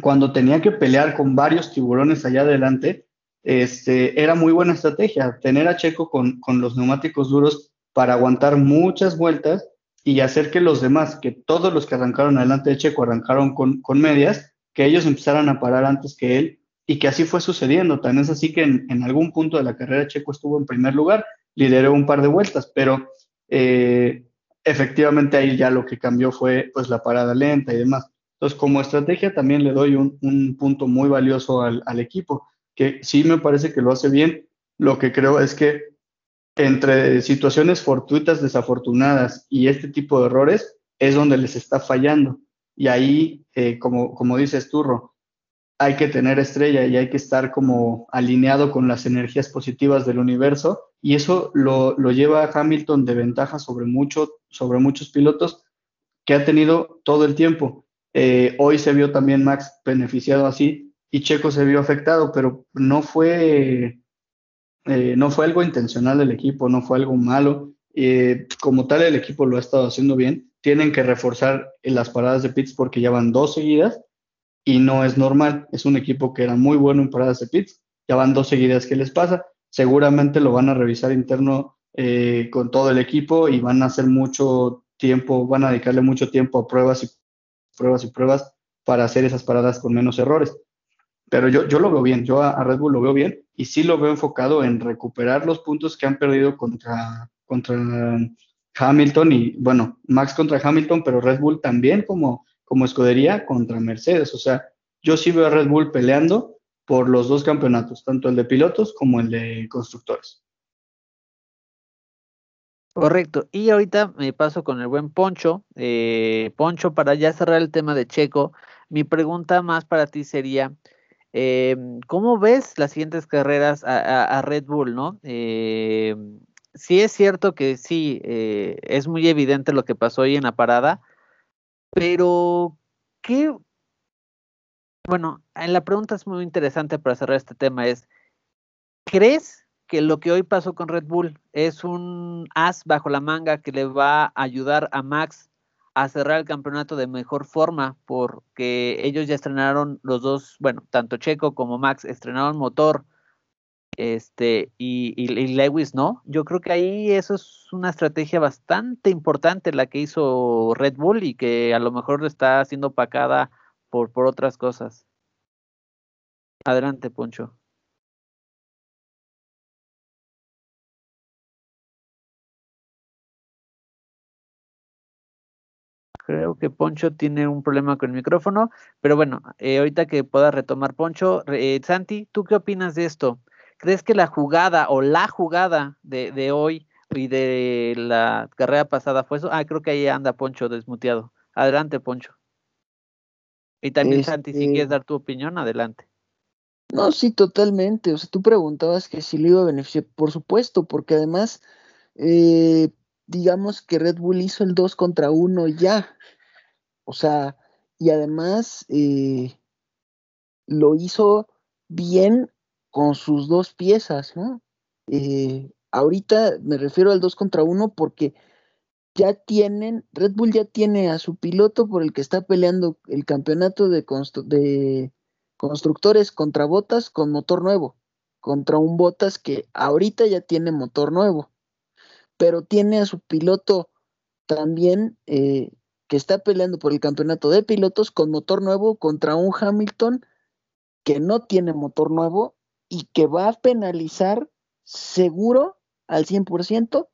cuando tenía que pelear con varios tiburones allá adelante, este, era muy buena estrategia, tener a Checo con, con los neumáticos duros para aguantar muchas vueltas y hacer que los demás, que todos los que arrancaron adelante de Checo arrancaron con, con medias, que ellos empezaran a parar antes que él y que así fue sucediendo. Tan es así que en, algún punto de la carrera Checo estuvo en primer lugar, lideró un par de vueltas, pero eh, efectivamente ahí ya lo que cambió fue pues la parada lenta y demás. Entonces, como estrategia también le doy un, un punto muy valioso al, al, equipo, que sí me parece que lo hace bien. Lo que creo es que entre situaciones fortuitas, desafortunadas y este tipo de errores es donde les está fallando. Y ahí, eh, como, como dices Turro, hay que tener estrella y hay que estar como alineado con las energías positivas del universo y eso lo, lo lleva a Hamilton de ventaja sobre, mucho, sobre muchos pilotos que ha tenido todo el tiempo. Eh, hoy se vio también Max beneficiado así y Checo se vio afectado, pero no fue, eh, no fue algo intencional del equipo, no fue algo malo. eh, como tal el equipo lo ha estado haciendo bien, tienen que reforzar las paradas de pits porque ya van dos seguidas y no es normal. Es un equipo que era muy bueno en paradas de pits, ya van dos seguidas. ¿Qué les pasa? Seguramente lo van a revisar interno eh, con todo el equipo y van a hacer mucho tiempo, van a dedicarle mucho tiempo a pruebas y pruebas y pruebas para hacer esas paradas con menos errores. Pero yo, yo lo veo bien, yo a, Red Bull lo veo bien y sí lo veo enfocado en recuperar los puntos que han perdido contra, contra Hamilton y, bueno, Max contra Hamilton, pero Red Bull también como, como escudería contra Mercedes. O sea, yo sí veo a Red Bull peleando por los dos campeonatos, tanto el de pilotos como el de constructores. Correcto. Y ahorita me paso con el buen Poncho. Eh, Poncho, para ya cerrar el tema de Checo, mi pregunta más para ti sería, em, ¿cómo ves las siguientes carreras a, Red Bull, no? Em, sí es cierto que sí, eh, es muy evidente lo que pasó hoy en la parada, pero ¿qué? Bueno, la pregunta es muy interesante para cerrar este tema es, ¿crees que lo que hoy pasó con Red Bull es un as bajo la manga que le va a ayudar a Max a cerrar el campeonato de mejor forma, porque ellos ya estrenaron los dos, bueno, tanto Checo como Max estrenaron motor, este, y, Lewis no. Yo creo que ahí eso es una estrategia bastante importante la que hizo Red Bull y que a lo mejor está siendo pacada por, por otras cosas. Adelante, Poncho. Creo que Poncho tiene un problema con el micrófono, pero bueno, eh, ahorita que pueda retomar Poncho, eh, Santi, ¿tú qué opinas de esto? ¿Crees que la jugada o la jugada de, hoy y de la carrera pasada fue eso? Ah, creo que ahí anda Poncho desmuteado. Adelante, Poncho. Y también, Santi, si quieres este dar tu opinión, adelante. No, sí, totalmente. O sea, tú preguntabas que si le iba a beneficiar, por supuesto, porque además, eh, digamos que Red Bull hizo el 2 contra 1 ya. O sea, y además eh, lo hizo bien con sus dos piezas, ¿no? Eh, ahorita me refiero al 2 contra 1 porque ya tienen, Red Bull ya tiene a su piloto por el que está peleando el campeonato de, constructores contra botas con motor nuevo, contra un botas que ahorita ya tiene motor nuevo pero tiene a su piloto también eh, que está peleando por el campeonato de pilotos con motor nuevo contra un Hamilton que no tiene motor nuevo y que va a penalizar seguro al 100%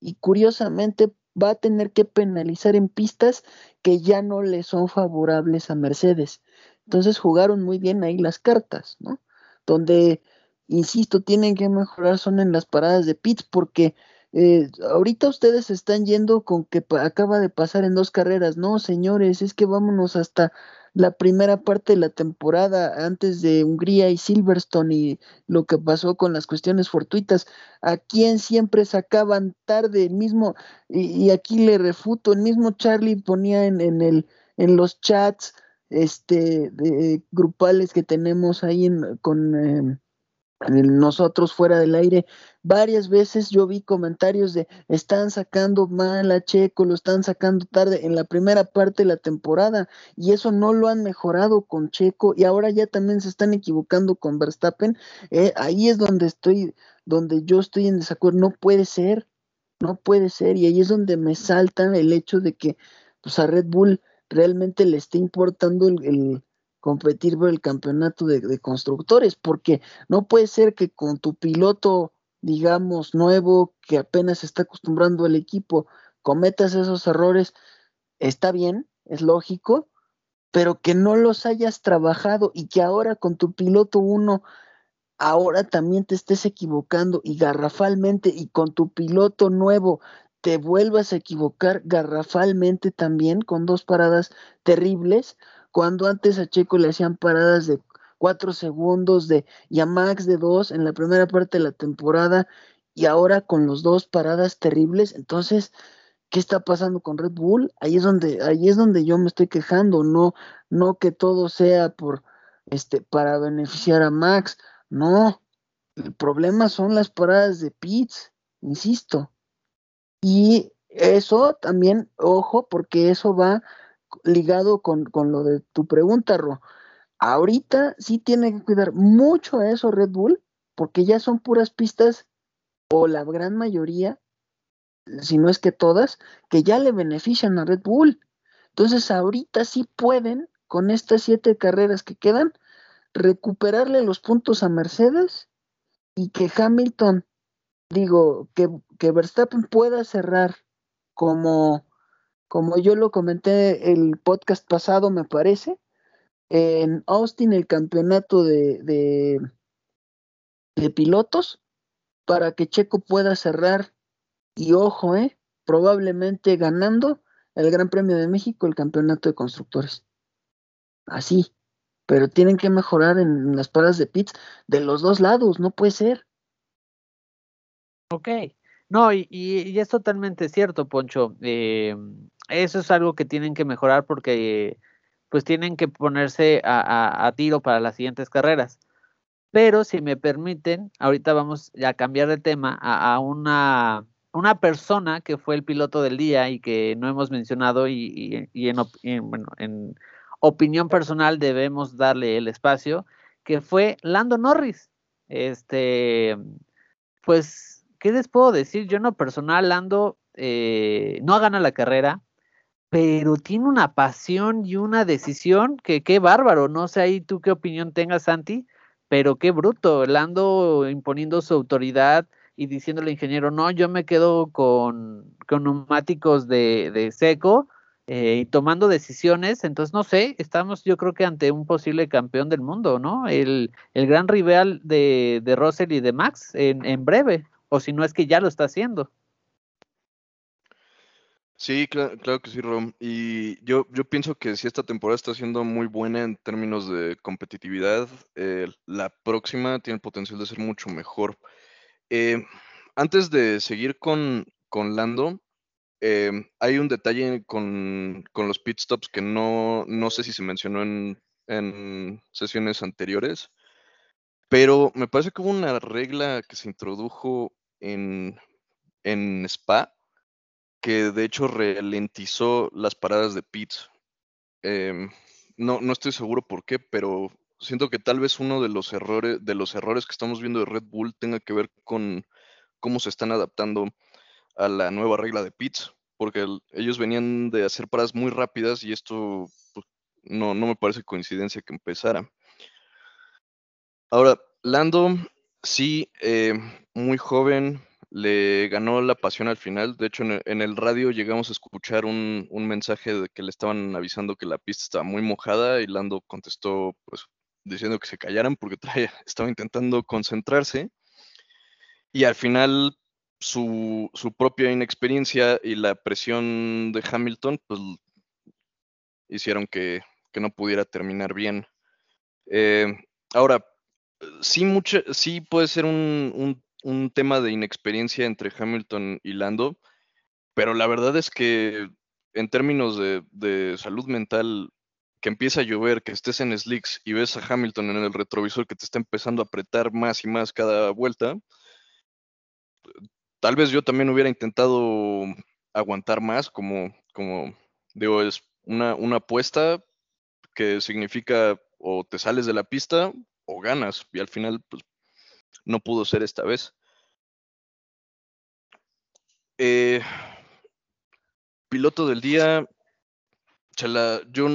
y curiosamente va a tener que penalizar en pistas que ya no le son favorables a Mercedes. Entonces jugaron muy bien ahí las cartas, ¿no? Donde, insisto, tienen que mejorar son en las paradas de pits porque eh, ahorita ustedes están yendo con que acaba de pasar en dos carreras. No, señores, es que vámonos hasta la primera parte de la temporada antes de Hungría y Silverstone y lo que pasó con las cuestiones fortuitas. ¿A quién siempre sacaban tarde? El mismo, y, aquí le refuto, el mismo Charlie ponía en, en, el, en los chats este, de, grupales que tenemos ahí en, con... Em, nosotros fuera del aire, varias veces yo vi comentarios de están sacando mal a Checo, lo están sacando tarde en la primera parte de la temporada y eso no lo han mejorado con Checo y ahora ya también se están equivocando con Verstappen. Eh, ahí es donde estoy, donde yo estoy en desacuerdo. No puede ser, no puede ser y ahí es donde me salta el hecho de que pues a Red Bull realmente le esté importando el competir por el campeonato de, constructores, porque no puede ser que con tu piloto, digamos, nuevo, que apenas está acostumbrando al equipo, cometas esos errores, está bien, es lógico, pero que no los hayas trabajado y que ahora con tu piloto uno, ahora también te estés equivocando y garrafalmente y con tu piloto nuevo te vuelvas a equivocar garrafalmente también con dos paradas terribles, cuando antes a Checo le hacían paradas de cuatro segundos de, y a Max de dos en la primera parte de la temporada y ahora con los dos paradas terribles, entonces, ¿qué está pasando con Red Bull? Ahí es donde, ahí es donde yo me estoy quejando, no, no que todo sea por este para beneficiar a Max, no, el problema son las paradas de Pitts, insisto. Y eso también, ojo, porque eso va ligado con, con lo de tu pregunta, Ro. Ahorita sí tiene que cuidar mucho eso Red Bull, porque ya son puras pistas, o la gran mayoría, si no es que todas, que ya le benefician a Red Bull. Entonces ahorita sí pueden, con estas siete carreras que quedan, recuperarle los puntos a Mercedes y que Hamilton, digo, que, que Verstappen pueda cerrar como, como yo lo comenté el podcast pasado, me parece, en Austin el campeonato de, de, de pilotos para que Checo pueda cerrar y ojo, eh, probablemente ganando el Gran Premio de México, el campeonato de constructores. Así, pero tienen que mejorar en las paradas de pits de los dos lados, no puede ser. Ok, no, y, es totalmente cierto, Poncho. Eh, eso es algo que tienen que mejorar porque pues tienen que ponerse a, tiro para las siguientes carreras. Pero si me permiten, ahorita vamos a cambiar de tema a, una, una, persona que fue el piloto del día y que no hemos mencionado y, y en, en opinión personal debemos darle el espacio, que fue Lando Norris. Este, pues ¿qué les puedo decir? Yo en lo personal, Lando eh, no gana la carrera, pero tiene una pasión y una decisión que qué bárbaro. No sé ahí tú qué opinión tengas, Santi, pero qué bruto. Lando imponiendo su autoridad y diciéndole al ingeniero, no, yo me quedo con, con neumáticos de, de seco eh, y tomando decisiones. Entonces, no sé, estamos yo creo que ante un posible campeón del mundo, ¿no? El, el gran rival de, de Russell y de Max en, en breve o si no es que ya lo está haciendo. Sí, claro, claro, que sí, Rom. Y yo, yo pienso que si esta temporada está siendo muy buena en términos de competitividad, eh, la próxima tiene el potencial de ser mucho mejor. Eh, antes de seguir con, con Lando, eh, hay un detalle con, con, los pit stops que no, no sé si se mencionó en, en sesiones anteriores, pero me parece que hubo una regla que se introdujo en, en Spa, que de hecho ralentizó las paradas de pits. Em, no, no estoy seguro por qué, pero siento que tal vez uno de los errores, de los errores que estamos viendo de Red Bull tenga que ver con cómo se están adaptando a la nueva regla de pits, porque ellos venían de hacer paradas muy rápidas y esto pues, no, no me parece coincidencia que empezara. Ahora, Lando Sí, eh, muy joven, le ganó la pasión al final. De hecho, en el, radio llegamos a escuchar un, mensaje de que le estaban avisando que la pista estaba muy mojada y Lando contestó pues diciendo que se callaran porque estaba intentando concentrarse. Y al final su, propia inexperiencia y la presión de Hamilton pues hicieron que, no pudiera terminar bien. Eh, ahora, sí, mucho, sí puede ser un, tema de inexperiencia entre Hamilton y Lando, pero la verdad es que en términos de, salud mental, que empieza a llover, que estés en slicks y ves a Hamilton en el retrovisor que te está empezando a apretar más y más cada vuelta, tal vez yo también hubiera intentado aguantar más, como, como digo, es una, una apuesta que significa o te sales de la pista o ganas. Y al final, pues, no pudo ser esta vez. Eh, piloto del día, chala, yo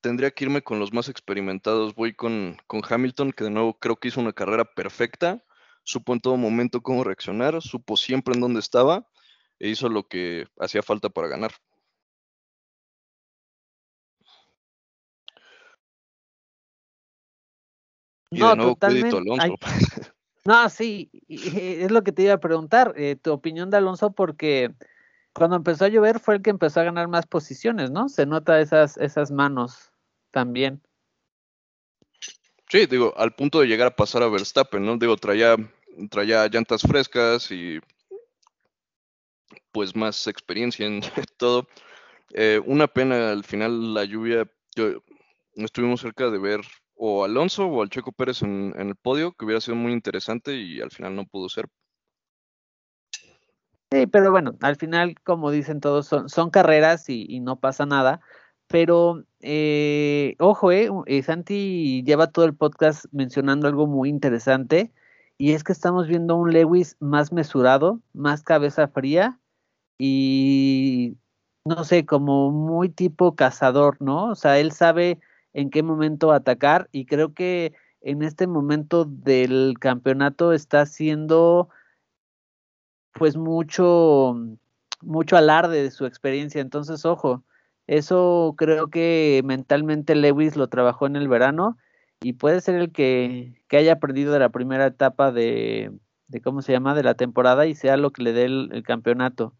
tendría que irme con los más experimentados. Voy con, con Hamilton, que de nuevo creo que hizo una carrera perfecta. Supo en todo momento cómo reaccionar, supo siempre en dónde estaba e hizo lo que hacía falta para ganar. No, totalmente. no, sí, es lo que te iba a preguntar, eh, tu opinión de Alonso, porque cuando empezó a llover fue el que empezó a ganar más posiciones, ¿no? Se nota esas, esas manos también. Sí, digo, al punto de llegar a pasar a Verstappen, ¿no? Digo, traía, traía llantas frescas y pues más experiencia en todo. Eh, una pena al final la lluvia, yo, estuvimos cerca de ver o Alonso o al Checo Pérez en, el podio, que hubiera sido muy interesante y al final no pudo ser. Sí, pero bueno, al final, como dicen todos, son, son carreras y, no pasa nada. Pero, eh, ojo, eh, eh, Santi lleva todo el podcast mencionando algo muy interesante, y es que estamos viendo un Lewis más mesurado, más cabeza fría, y no sé, como muy tipo cazador, ¿no? O sea, él sabe en qué momento atacar, y creo que en este momento del campeonato está haciendo pues mucho, mucho alarde de su experiencia. Entonces, ojo, eso creo que mentalmente Lewis lo trabajó en el verano y puede ser el que, haya aprendido de la primera etapa de, de, ¿cómo se llama?, de la temporada y sea lo que le dé el, campeonato.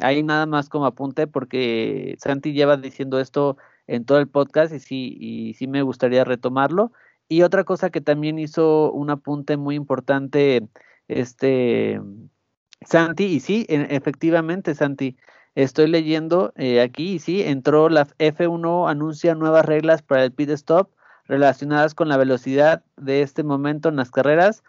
Ahí nada más como apunte porque Santi lleva diciendo esto en todo el podcast y sí, y sí me gustaría retomarlo. Y otra cosa que también hizo un apunte muy importante, este, Santi, y sí, e, efectivamente, Santi, estoy leyendo eh, aquí, y sí, entró la F1, anuncia nuevas reglas para el pit stop relacionadas con la velocidad de este momento en las carreras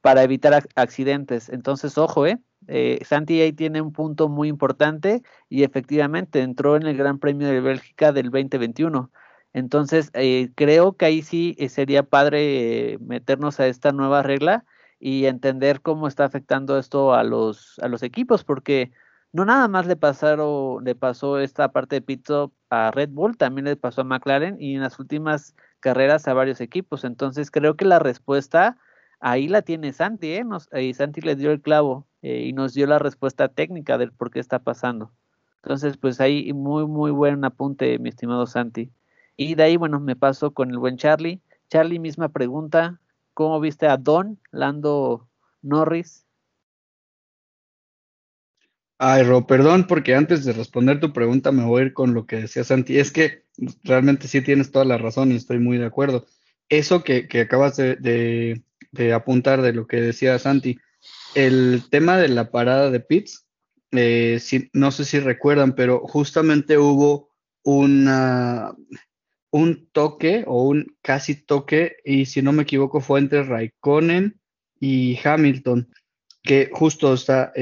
para evitar accidentes. Entonces, ojo, eh, eh, Santi ahí tiene un punto muy importante y efectivamente entró en el Gran Premio de Bélgica del 2021. Entonces, eh, creo que ahí sí sería padre meternos a esta nueva regla y entender cómo está afectando esto a los, a los equipos, porque no nada más le pasaron, le pasó esta parte de pit a Red Bull, también le pasó a McLaren y en las últimas carreras a varios equipos. Entonces creo que la respuesta ahí la tiene Santi, ¿eh? Nos, y Santi le dio el clavo eh, y nos dio la respuesta técnica del por qué está pasando. Entonces, pues ahí muy, muy buen apunte, mi estimado Santi. Y de ahí, bueno, me paso con el buen Charlie. Charlie, misma pregunta. ¿Cómo viste a Don Lando Norris? Ay, Ro, perdón, porque antes de responder tu pregunta me voy a ir con lo que decía Santi. Es que realmente sí tienes toda la razón y estoy muy de acuerdo. Eso que, acabas de, apuntar de lo que decía Santi, el tema de la parada de pits, eh, no sé si recuerdan, pero justamente hubo una, un toque o un casi toque, y si no me equivoco fue entre Raikkonen y Hamilton, que justo estaba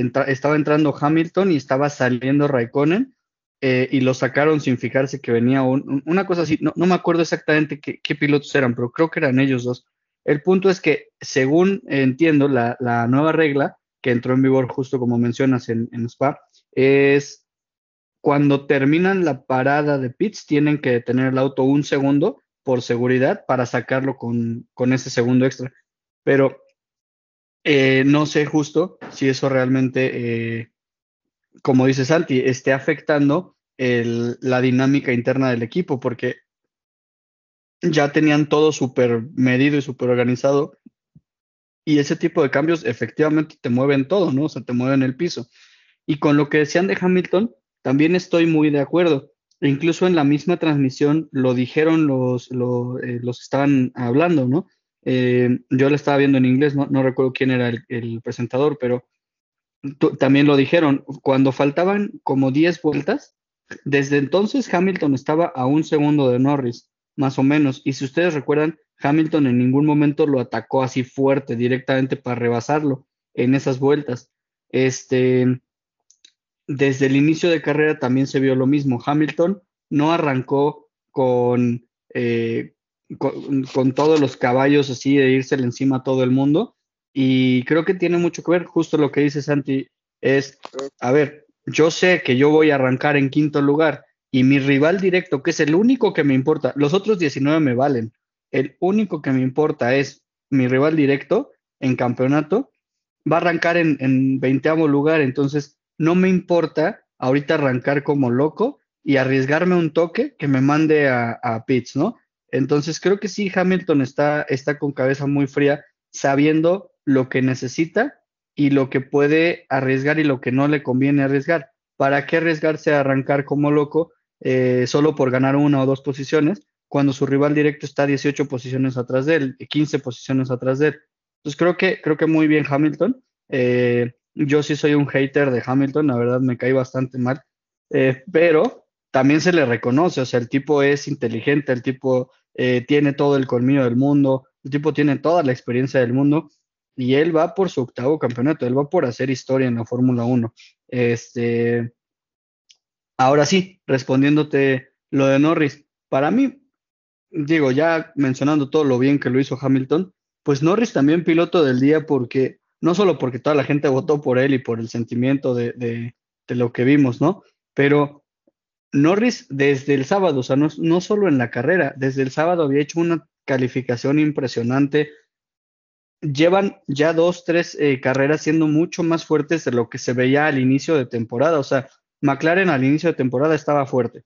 entrando Hamilton y estaba saliendo Raikkonen, eh, y lo sacaron sin fijarse que venía una cosa así, no, me acuerdo exactamente qué, pilotos eran, pero creo que eran ellos dos. El punto es que, según entiendo, la, nueva regla que entró en vigor justo como mencionas en, Spa, es cuando terminan la parada de pits, tienen que detener el auto un segundo por seguridad para sacarlo con, ese segundo extra. Pero eh, no sé justo si eso realmente, eh, como dice Santi, esté afectando la dinámica interna del equipo, porque ya tenían todo súper medido y súper organizado. Y ese tipo de cambios efectivamente te mueven todo, ¿no? O sea, te mueven el piso. Y con lo que decían de Hamilton, también estoy muy de acuerdo. incluso en la misma transmisión lo dijeron los, los, eh, que estaban hablando, ¿no? Eh, yo lo estaba viendo en inglés, no, recuerdo quién era el, presentador, pero también lo dijeron. Cuando faltaban como 10 vueltas, desde entonces Hamilton estaba a un segundo de Norris, más o menos. Y si ustedes recuerdan, Hamilton en ningún momento lo atacó así fuerte directamente para rebasarlo en esas vueltas. Este, desde el inicio de carrera también se vio lo mismo. Hamilton no arrancó con, eh, con, todos los caballos así de irse encima a todo el mundo. Y creo que tiene mucho que ver, justo lo que dice Santi, es, a ver, yo sé que yo voy a arrancar en quinto lugar y mi rival directo, que es el único que me importa, los otros 19 me valen, el único que me importa es mi rival directo en campeonato, va a arrancar en, en 20 lugar, entonces no me importa ahorita arrancar como loco y arriesgarme un toque que me mande a, a Pitts, ¿no? Entonces creo que sí, Hamilton está, está con cabeza muy fría, sabiendo lo que necesita y lo que puede arriesgar y lo que no le conviene arriesgar. ¿Para qué arriesgarse a arrancar como loco eh, solo por ganar una o dos posiciones cuando su rival directo está 18 posiciones atrás de él, 15 posiciones atrás de él? Entonces creo que, creo que muy bien Hamilton. Eh, yo sí soy un hater de Hamilton, la verdad me cae bastante mal, eh, pero también se le reconoce, o sea, el tipo es inteligente, el tipo eh, tiene todo el colmillo del mundo, el tipo tiene toda la experiencia del mundo y él va por su octavo campeonato, él va por hacer historia en la Fórmula 1. Este, ahora sí, respondiéndote lo de Norris, para mí, digo, ya mencionando todo lo bien que lo hizo Hamilton, pues Norris también piloto del día porque, no solo porque toda la gente votó por él y por el sentimiento de, de, de lo que vimos, ¿no? Pero Norris desde el sábado, o sea, no, solo en la carrera, desde el sábado había hecho una calificación impresionante. Llevan ya dos, tres eh, carreras siendo mucho más fuertes de lo que se veía al inicio de temporada. O sea, McLaren al inicio de temporada estaba fuerte.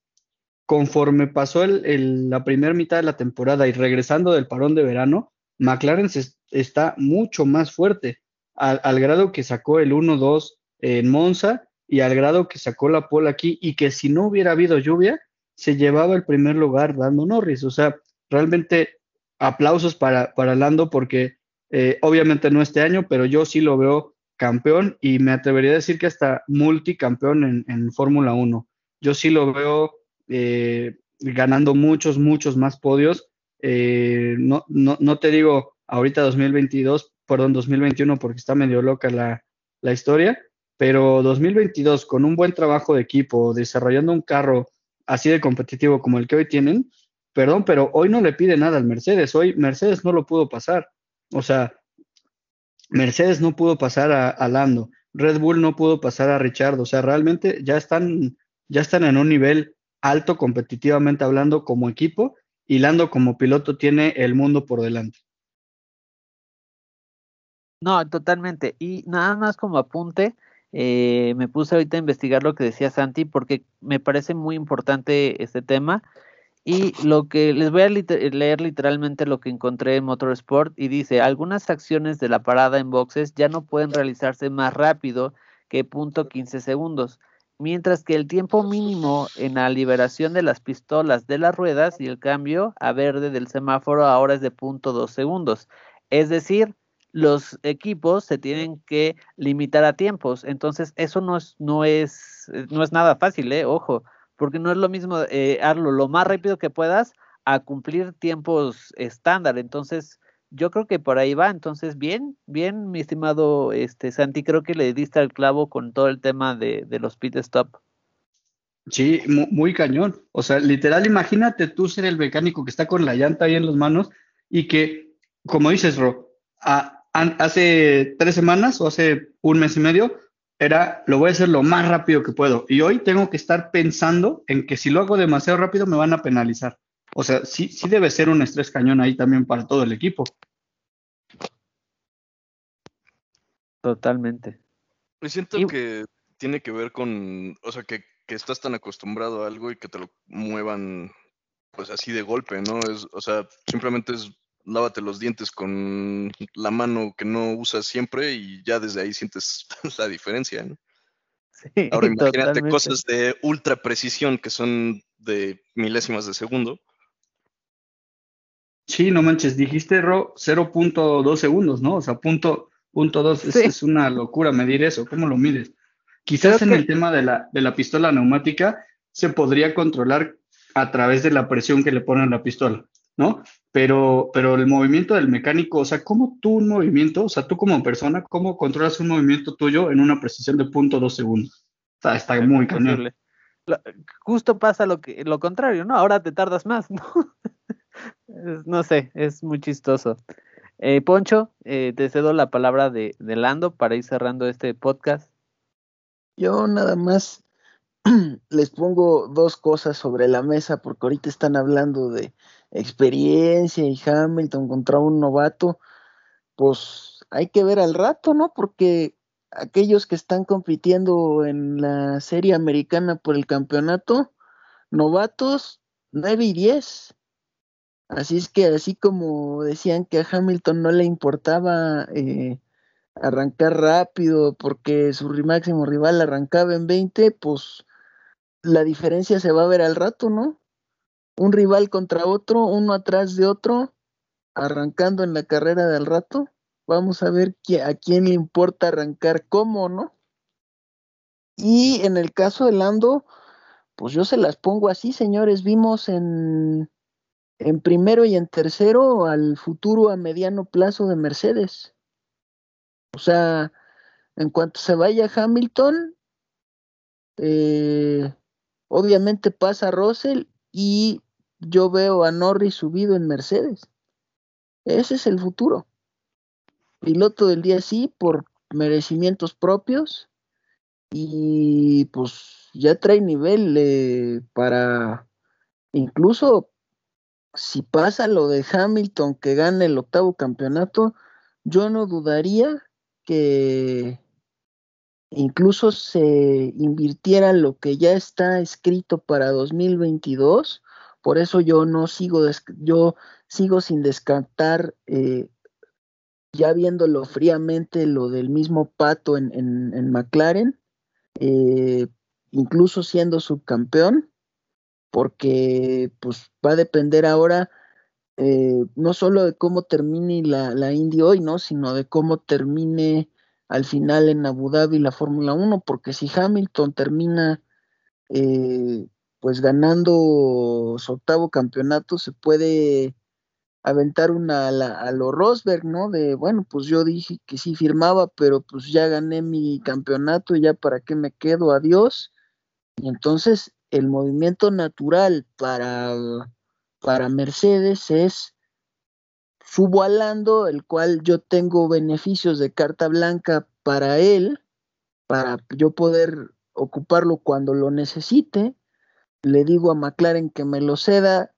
Conforme pasó el, la primera mitad de la temporada y regresando del parón de verano, McLaren se, está mucho más fuerte, al, grado que sacó el 1-2 en Monza y al grado que sacó la pole aquí y que si no hubiera habido lluvia, se llevaba el primer lugar dando Norris. O sea, realmente aplausos para, para Lando porque eh, obviamente no este año, pero yo sí lo veo campeón y me atrevería a decir que hasta multicampeón en, en Fórmula 1. Yo sí lo veo eh, ganando muchos, muchos más podios. Eh, no, no, no te digo ahorita 2022, perdón, 2021 porque está medio loca la, la historia, pero 2022 con un buen trabajo de equipo, desarrollando un carro así de competitivo como el que hoy tienen, perdón, pero hoy no le pide nada al Mercedes, hoy Mercedes no lo pudo pasar, o sea, Mercedes no pudo pasar a, a Lando, Red Bull no pudo pasar a Richard, o sea, realmente ya están, ya están en un nivel alto competitivamente hablando como equipo y Lando como piloto tiene el mundo por delante. No, totalmente. Y nada más como apunte, eh, me puse ahorita a investigar lo que decía Santi porque me parece muy importante este tema. Y lo que les voy a leer literalmente lo que encontré en Motorsport y dice, algunas acciones de la parada en boxes ya no pueden realizarse más rápido que punto .15 segundos, mientras que el tiempo mínimo en la liberación de las pistolas de las ruedas y el cambio a verde del semáforo ahora es de punto .2 segundos. Es decir, los equipos se tienen que limitar a tiempos. Entonces, eso no es, no es, no es nada fácil, ¿eh? ojo, porque no es lo mismo eh, hazlo lo más rápido que puedas a cumplir tiempos estándar. Entonces, yo creo que por ahí va. Entonces, bien, bien, mi estimado este Santi, creo que le diste al clavo con todo el tema de, los pit stop. Sí, muy, cañón. O sea, literal, imagínate tú ser el mecánico que está con la llanta ahí en las manos y que, como dices, Ro, hace tres semanas o hace un mes y medio era lo voy a hacer lo más rápido que puedo. Y hoy tengo que estar pensando en que si lo hago demasiado rápido me van a penalizar. O sea, sí, sí debe ser un estrés cañón ahí también para todo el equipo. Totalmente. Y siento y... que tiene que ver con, o sea, que, que, estás tan acostumbrado a algo y que te lo muevan pues así de golpe, ¿no? Es, o sea, simplemente es lávate los dientes con la mano que no usas siempre y ya desde ahí sientes la diferencia, ¿no? Sí, Ahora imagínate totalmente. cosas de ultra precisión que son de milésimas de segundo. Sí, no manches, dijiste Ro 0.2 segundos, ¿no? O sea, punto, punto 2, sí. es, es, una locura medir eso, ¿cómo lo mides? Quizás Creo en que... el tema de la, de la pistola neumática se podría controlar a través de la presión que le ponen a la pistola. ¿No? Pero, pero el movimiento del mecánico, o sea, ¿cómo tú un movimiento, o sea, tú como persona, cómo controlas un movimiento tuyo en una precisión de punto dos segundos? O sea, está muy cañón. Justo pasa lo que lo contrario, ¿no? Ahora te tardas más, ¿no? no sé, es muy chistoso. Eh, Poncho, eh, te cedo la palabra de, de Lando para ir cerrando este podcast. Yo nada más les pongo dos cosas sobre la mesa porque ahorita están hablando de experiencia y Hamilton contra un novato, pues hay que ver al rato, ¿no? Porque aquellos que están compitiendo en la serie americana por el campeonato, novatos 9 y 10. Así es que así como decían que a Hamilton no le importaba eh, arrancar rápido porque su máximo rival arrancaba en 20, pues la diferencia se va a ver al rato, ¿no? Un rival contra otro, uno atrás de otro, arrancando en la carrera del rato. Vamos a ver a quién le importa arrancar cómo, ¿no? Y en el caso de Lando, pues yo se las pongo así, señores. Vimos en, en primero y en tercero al futuro a mediano plazo de Mercedes. O sea, en cuanto se vaya Hamilton, Eh, obviamente pasa Russell y yo veo a Norris subido en Mercedes. Ese es el futuro. Piloto del día sí por merecimientos propios y pues ya trae nivel eh, para incluso si pasa lo de Hamilton que gane el octavo campeonato, yo no dudaría que incluso se invirtiera lo que ya está escrito para 2022. Por eso yo no sigo, yo sigo sin descartar, eh, ya viéndolo fríamente, lo del mismo Pato en, en, McLaren, eh, incluso siendo subcampeón, porque pues va a depender ahora eh, no solo de cómo termine la, la Indy hoy, ¿no? Sino de cómo termine al final en Abu Dhabi la Fórmula 1, porque si Hamilton termina eh, pues ganando su octavo campeonato, se puede aventar una a, a, lo Rosberg, ¿no? De, bueno, pues yo dije que sí firmaba, pero pues ya gané mi campeonato ya para qué me quedo, adiós. Y entonces el movimiento natural para para Mercedes es subo al Lando, el cual yo tengo beneficios de carta blanca para él, para yo poder ocuparlo cuando lo necesite. Le digo a McLaren que me lo ceda.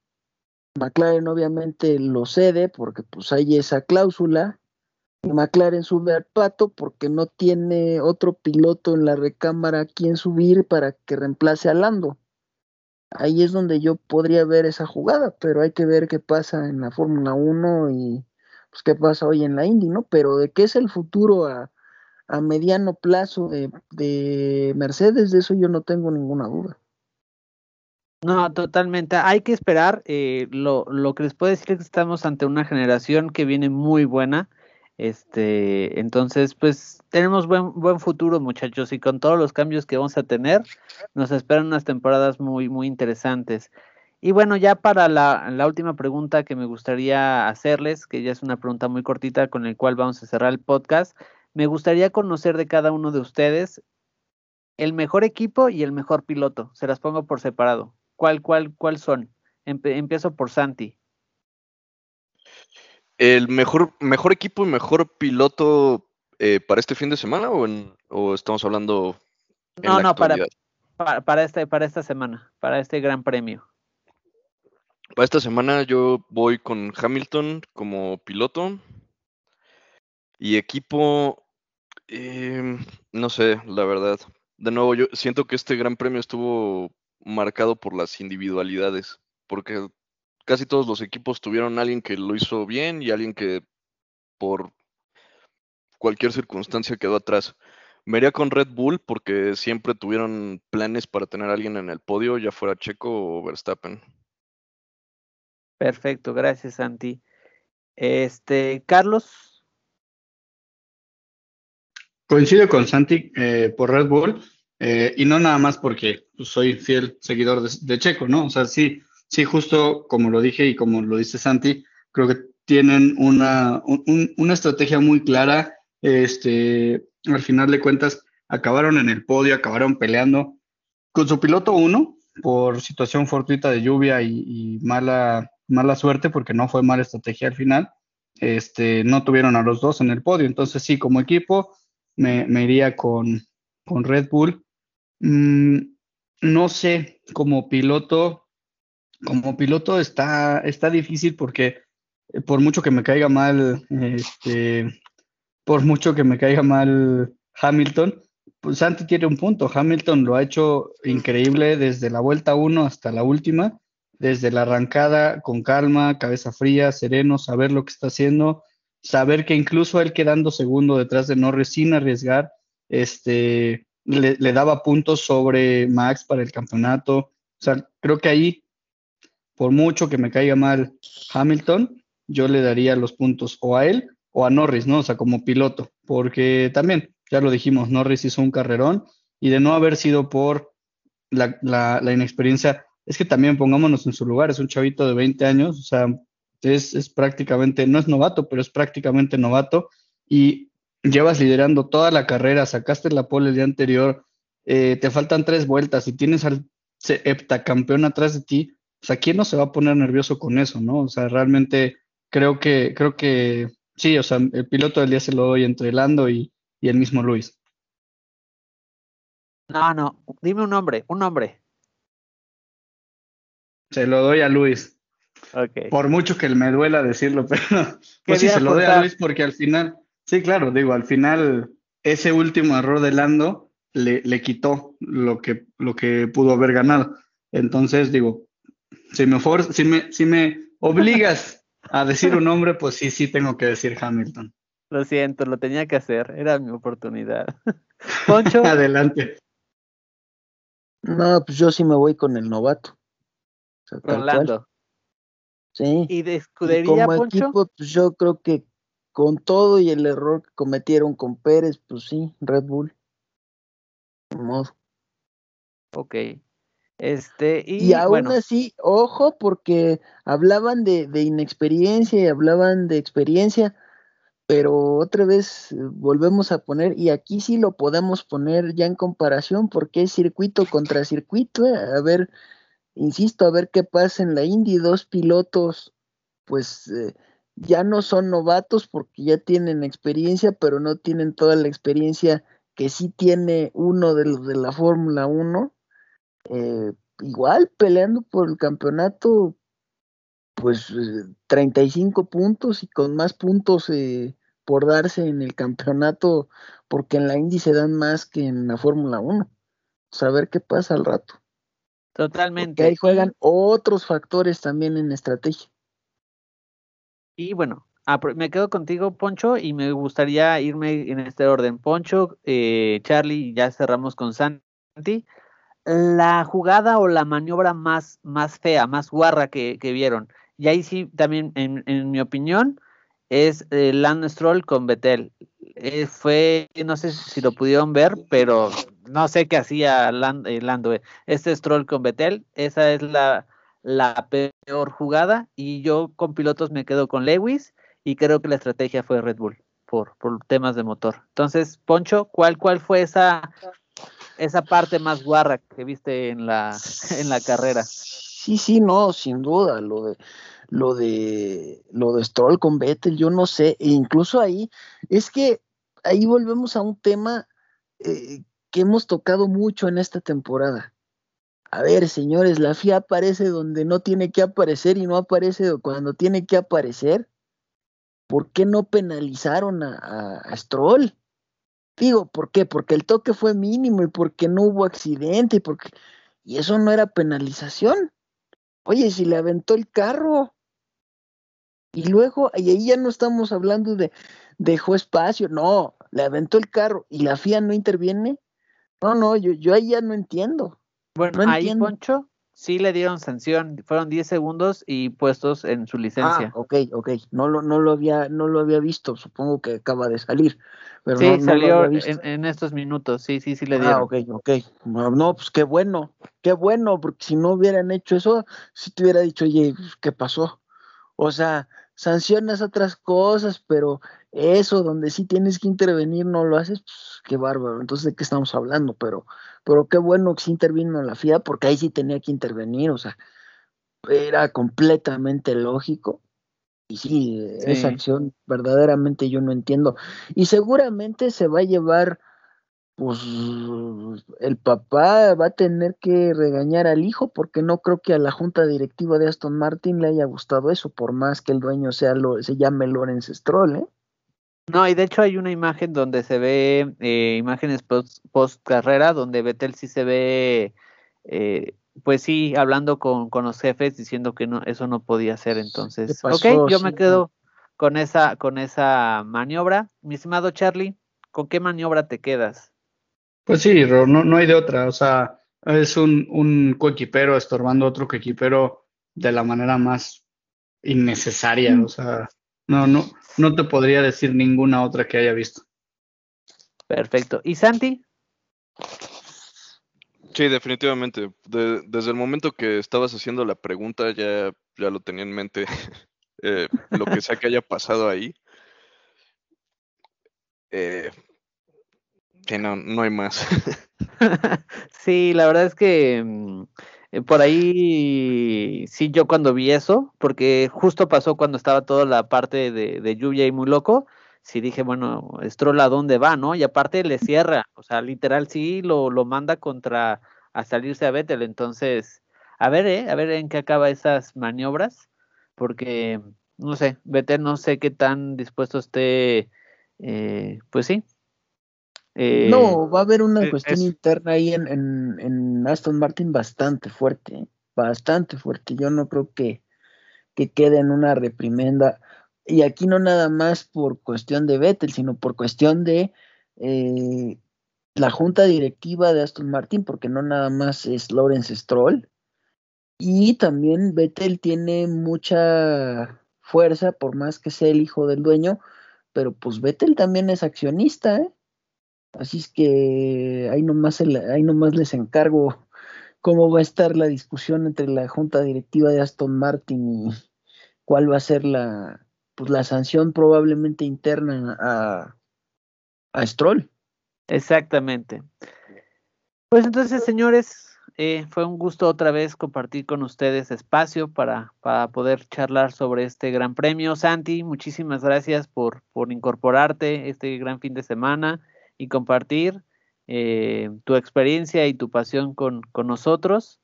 McLaren obviamente lo cede porque pues hay esa cláusula. Y McLaren sube al pato porque no tiene otro piloto en la recámara a quien subir para que reemplace a Lando ahí es donde yo podría ver esa jugada, pero hay que ver qué pasa en la Fórmula 1 y pues qué pasa hoy en la Indy, ¿no? Pero de qué es el futuro a, mediano plazo de, Mercedes, de eso yo no tengo ninguna duda. No, totalmente. Hay que esperar. Eh, lo, lo que les puedo decir es que estamos ante una generación que viene muy buena. Este, entonces, pues tenemos buen, buen futuro, muchachos, y con todos los cambios que vamos a tener, nos esperan unas temporadas muy, muy interesantes. Y bueno, ya para la, última pregunta que me gustaría hacerles, que ya es una pregunta muy cortita con la cual vamos a cerrar el podcast, me gustaría conocer de cada uno de ustedes el mejor equipo y el mejor piloto. Se las pongo por separado. ¿Cuál, cuál, cuál son? empiezo por Santi. ¿El mejor, mejor equipo y mejor piloto eh, para este fin de semana o, en, o estamos hablando en no, no, para, para, este, para esta semana, para este gran premio? Para esta semana yo voy con Hamilton como piloto y equipo, em, no sé, la verdad. De nuevo, yo siento que este gran premio estuvo marcado por las individualidades, porque casi todos los equipos tuvieron alguien que lo hizo bien y alguien que por cualquier circunstancia quedó atrás. Me iría con Red Bull porque siempre tuvieron planes para tener a alguien en el podio, ya fuera Checo o Verstappen. Perfecto, gracias Santi. Este, Carlos. Coincido con Santi eh, por Red Bull eh, y no nada más porque soy fiel seguidor de Checo, ¿no? O sea, sí, Sí, justo como lo dije y como lo dice Santi, creo que tienen una, una estrategia muy clara. Este, al final de cuentas, acabaron en el podio, acabaron peleando con su piloto uno por situación fortuita de lluvia y, mala, mala suerte, porque no fue mala estrategia al final. Este, no tuvieron a los dos en el podio. Entonces, sí, como equipo, me, iría con, con Red Bull. Mm, no sé, como piloto, como piloto está, está difícil porque eh, por mucho que me caiga mal, este, por mucho que me caiga mal Hamilton, pues Santi tiene un punto. Hamilton lo ha hecho increíble desde la vuelta 1 hasta la última, desde la arrancada con calma, cabeza fría, sereno, saber lo que está haciendo, saber que incluso él quedando segundo detrás de Norris sin arriesgar, este, le, le daba puntos sobre Max para el campeonato. O sea, creo que ahí por mucho que me caiga mal Hamilton, yo le daría los puntos o a él o a Norris, ¿no? O sea, como piloto, porque también, ya lo dijimos, Norris hizo un carrerón y de no haber sido por la, inexperiencia, es que también pongámonos en su lugar, es un chavito de 20 años, o sea, es, es prácticamente, no es novato, pero es prácticamente novato y llevas liderando toda la carrera, sacaste la pole el día anterior, eh, te faltan tres vueltas y tienes al heptacampeón atrás de ti, o sea, ¿quién no se va a poner nervioso con eso, no? O sea, realmente creo que, creo que sí, o sea, el piloto del día se lo doy entre Lando y, y el mismo Luis. No, no, dime un nombre, un nombre. Se lo doy a Luis. Okay. Por mucho que me duela decirlo, pero pues sí, se lo doy a Luis porque al final, sí, claro, digo, al final ese último error de Lando le, le quitó lo que, lo que pudo haber ganado. Entonces, digo, si me, si me, si me obligas a decir un nombre, pues sí, sí tengo que decir Hamilton. Lo siento, lo tenía que hacer, era mi oportunidad. Poncho. Adelante. No, pues yo sí me voy con el novato. Rolando. Sí. ¿Y de escudería, como Poncho? Equipo, pues yo creo que con todo y el error que cometieron con Pérez, pues sí, Red Bull. De modo. Ok. Este, y, y aún bueno, así, ojo, porque hablaban de, de, inexperiencia y hablaban de experiencia, pero otra vez eh, volvemos a poner, y aquí sí lo podemos poner ya en comparación, porque es circuito contra circuito, eh, a ver, insisto, a ver qué pasa en la Indy, dos pilotos, pues eh, ya no son novatos porque ya tienen experiencia, pero no tienen toda la experiencia que sí tiene uno de los de la Fórmula 1 eh, igual peleando por el campeonato, pues eh, 35 puntos y con más puntos eh, por darse en el campeonato, porque en la Indy se dan más que en la Fórmula 1. Saber qué pasa al rato. Totalmente. Porque ahí juegan otros factores también en estrategia. Y bueno, me quedo contigo, Poncho, y me gustaría irme en este orden. Poncho, eh, Charlie, ya cerramos con Santi la jugada o la maniobra más, más fea, más guarra que, vieron. Y ahí sí, también, en, en mi opinión, es eh, Lando Stroll con Betel. Eh, fue, no sé si lo pudieron ver, pero no sé qué hacía Land, eh, Lando. Este Stroll con Betel, esa es la, la peor jugada. Y yo con pilotos me quedo con Lewis y creo que la estrategia fue Red Bull por, por temas de motor. Entonces, Poncho, ¿cuál, cuál fue esa esa parte más guarra que viste en la, en la carrera. Sí, sí, no, sin duda, lo de lo de lo de Stroll con Vettel, yo no sé, e incluso ahí es que ahí volvemos a un tema eh, que hemos tocado mucho en esta temporada. A ver, señores, la FIA aparece donde no tiene que aparecer y no aparece cuando tiene que aparecer. ¿Por qué no penalizaron a, a, a Stroll? Digo, ¿por qué? Porque el toque fue mínimo y porque no hubo accidente y porque y eso no era penalización. Oye, si le aventó el carro. Y luego, y ahí ya no estamos hablando de dejó espacio, no, le aventó el carro y la FIA no interviene. No, no, yo, yo ahí ya no entiendo. Bueno, no ahí, entiendo. Poncho, sí le dieron sanción, fueron 10 segundos y puestos en su licencia. Ah, ok, ok, no lo, no lo había, no lo había visto, supongo que acaba de salir. Pero sí, no, no salió en, en, estos minutos, sí, sí, sí le dieron. Ah, ok, ok. No, pues qué bueno, qué bueno, porque si no hubieran hecho eso, si te hubiera dicho, oye, ¿qué pasó? O sea, sancionas otras cosas, pero eso donde sí tienes que intervenir no lo haces, pues qué bárbaro. Entonces, ¿de qué estamos hablando? Pero, pero qué bueno que sí intervino la FIA, porque ahí sí tenía que intervenir, o sea, era completamente lógico. Y sí, sí, esa acción verdaderamente yo no entiendo. Y seguramente se va a llevar, pues el papá va a tener que regañar al hijo porque no creo que a la junta directiva de Aston Martin le haya gustado eso, por más que el dueño sea lo, se llame Lawrence Stroll, ¿eh? No, y de hecho hay una imagen donde se ve eh, imágenes post, post, carrera, donde Vettel sí se ve eh, pues sí, hablando con, con, los jefes diciendo que no, eso no podía ser. Entonces, pasó, ok, yo sí, me quedo con esa, con esa maniobra. Mi estimado Charlie, ¿con qué maniobra te quedas? Pues sí, no, no hay de otra. O sea, es un, un coequipero estorbando a otro coequipero de la manera más innecesaria. O sea, no, no, no te podría decir ninguna otra que haya visto. Perfecto. ¿Y Santi? Sí, definitivamente. De, desde el momento que estabas haciendo la pregunta ya, ya lo tenía en mente eh, lo que sea que haya pasado ahí. Eh, que no, no hay más. sí, la verdad es que mm, eh, por ahí sí yo cuando vi eso, porque justo pasó cuando estaba toda la parte de, lluvia y muy loco, sí dije, bueno, Stroll a dónde va, ¿no? Y aparte le cierra, o sea, literal sí lo, lo manda contra a salirse a Vettel, entonces, a ver, ¿eh? A ver en qué acaba esas maniobras, porque, no sé, Vettel no sé qué tan dispuesto esté, eh, pues sí. Eh, no, va a haber una cuestión interna ahí en, en, en, Aston Martin bastante fuerte, ¿eh? bastante fuerte. Yo no creo que, que quede en una reprimenda y aquí no nada más por cuestión de Vettel, sino por cuestión de eh, la junta directiva de Aston Martin, porque no nada más es Lawrence Stroll. Y también Vettel tiene mucha fuerza, por más que sea el hijo del dueño, pero pues Vettel también es accionista, ¿eh? Así es que ahí nomás, ahí nomás les encargo cómo va a estar la discusión entre la junta directiva de Aston Martin y cuál va a ser la, pues la sanción probablemente interna a, a Stroll. Exactamente. Pues entonces, señores, eh, fue un gusto otra vez compartir con ustedes espacio para, para, poder charlar sobre este gran premio. Santi, muchísimas gracias por, por incorporarte este gran fin de semana y compartir eh, tu experiencia y tu pasión con, con, nosotros.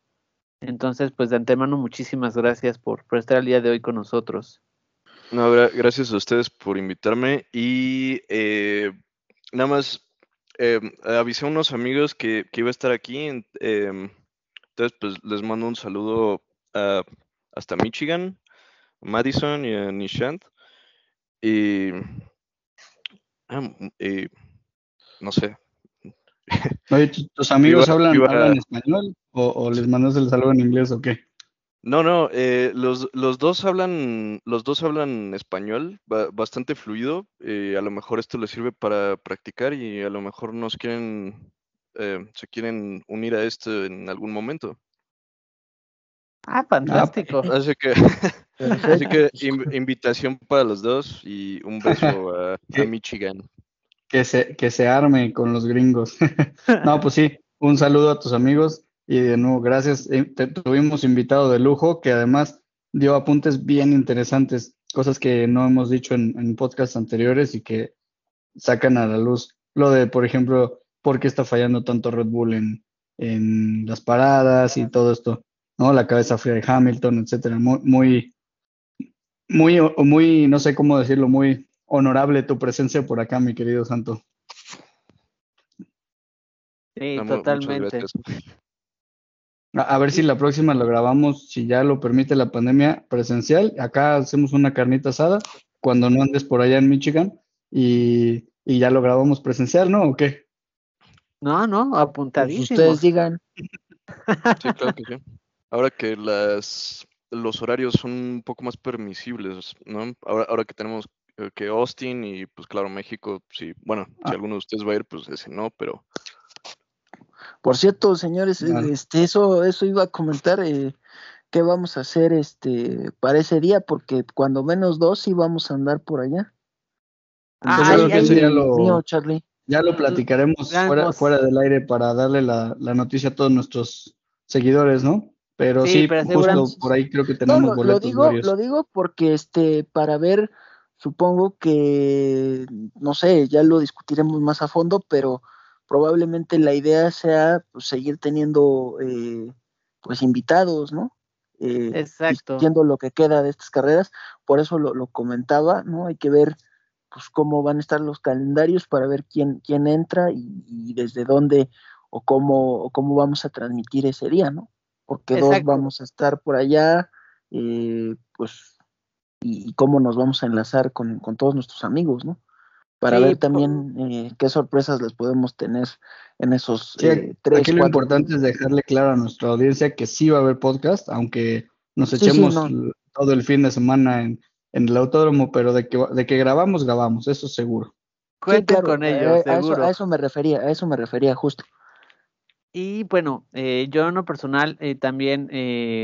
Entonces, pues de antemano, muchísimas gracias por, por estar el día de hoy con nosotros. No, gracias a ustedes por invitarme y eh, nada más eh, avisé a unos amigos que, iba a estar aquí, em, entonces pues les mando un saludo hasta Michigan, Madison y a Nishant y, ah, no sé. ¿tus amigos hablan, español o, o les mandas el saludo en inglés o qué? No, no, eh, los, los dos hablan, los dos hablan español bastante fluido. Eh, a lo mejor esto les sirve para practicar y a lo mejor nos quieren, eh, se quieren unir a esto en algún momento. Ah, fantástico. Así que, así que invitación para los dos y un beso a, a Michigan. Que se, que se arme con los gringos. no, pues sí, un saludo a tus amigos y de nuevo, gracias. Eh, tuvimos invitado de lujo que además dio apuntes bien interesantes, cosas que no hemos dicho en, en podcasts anteriores y que sacan a la luz. Lo de, por ejemplo, por qué está fallando tanto Red Bull en, en las paradas y todo esto, ¿no? La cabeza fría de Hamilton, etcétera. Muy, muy, muy, muy, no sé cómo decirlo, muy honorable tu presencia por acá, mi querido Santo. Sí, totalmente. A, ver si la próxima lo grabamos, si ya lo permite la pandemia presencial. Acá hacemos una carnita asada cuando no andes por allá en Michigan y, ya lo grabamos presencial, ¿no? ¿O qué? No, no, apuntadísimo. Pues ustedes digan. Sí, claro que sí. Ahora que las, los horarios son un poco más permisibles, ¿no? Ahora, ahora que tenemos que Austin y pues claro, México, sí, bueno, si ah. alguno de ustedes va a ir, pues ese no, pero por cierto, señores, este, eso, eso iba a comentar, eh, qué vamos a hacer este para ese día, porque cuando menos dos sí vamos a andar por allá. ya, lo, ya lo platicaremos fuera, fuera, del aire para darle la, noticia a todos nuestros seguidores, ¿no? Pero sí, justo por ahí creo que tenemos boletos lo digo, lo digo porque este para ver, supongo que no sé, ya lo discutiremos más a fondo, pero probablemente la idea sea pues, seguir teniendo eh, pues invitados, ¿no? Eh, Exacto. Viendo lo que queda de estas carreras, por eso lo, comentaba, ¿no? Hay que ver pues cómo van a estar los calendarios para ver quién, quién entra y, desde dónde o cómo, o cómo vamos a transmitir ese día, ¿no? Porque dos vamos a estar por allá, eh, pues, y, cómo nos vamos a enlazar con, con todos nuestros amigos, ¿no? para ver también eh, qué sorpresas les podemos tener en esos eh, tres. Aquí lo importante es dejarle claro a nuestra audiencia que sí va a haber podcast, aunque nos echemos todo el fin de semana en, el autódromo, pero de que, de que grabamos, grabamos, eso seguro. Cuenten con ellos, eh, seguro. A eso, me refería, a eso me refería justo. Y bueno, yo en lo personal también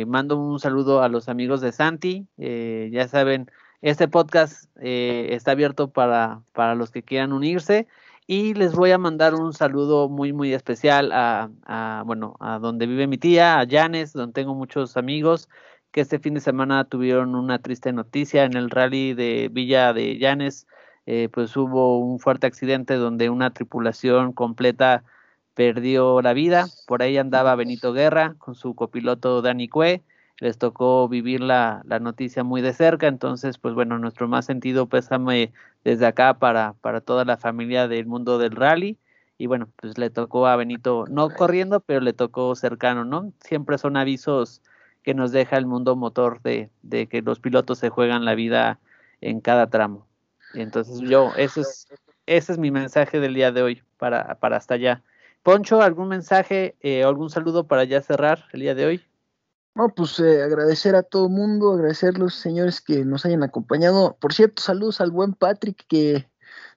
mando un saludo a los amigos de Santi, ya saben, este podcast eh, está abierto para, para los que quieran unirse. Y les voy a mandar un saludo muy, muy especial a, bueno, a donde vive mi tía, a Llanes, donde tengo muchos amigos que este fin de semana tuvieron una triste noticia en el rally de Villa de Llanes. Eh, pues hubo un fuerte accidente donde una tripulación completa perdió la vida. Por ahí andaba Benito Guerra con su copiloto Dani Cue. Les tocó vivir la, la, noticia muy de cerca. Entonces, pues bueno, nuestro más sentido pésame desde acá para, para toda la familia del mundo del rally. Y bueno, pues le tocó a Benito, no corriendo, pero le tocó cercano, ¿no? Siempre son avisos que nos deja el mundo motor de, de que los pilotos se juegan la vida en cada tramo. Y entonces yo, ese es, ese es mi mensaje del día de hoy para, para hasta allá. Poncho, ¿algún mensaje eh, algún saludo para ya cerrar el día de hoy? No, pues eh, agradecer a todo el mundo, agradecer a los señores que nos hayan acompañado. Por cierto, saludos al buen Patrick, que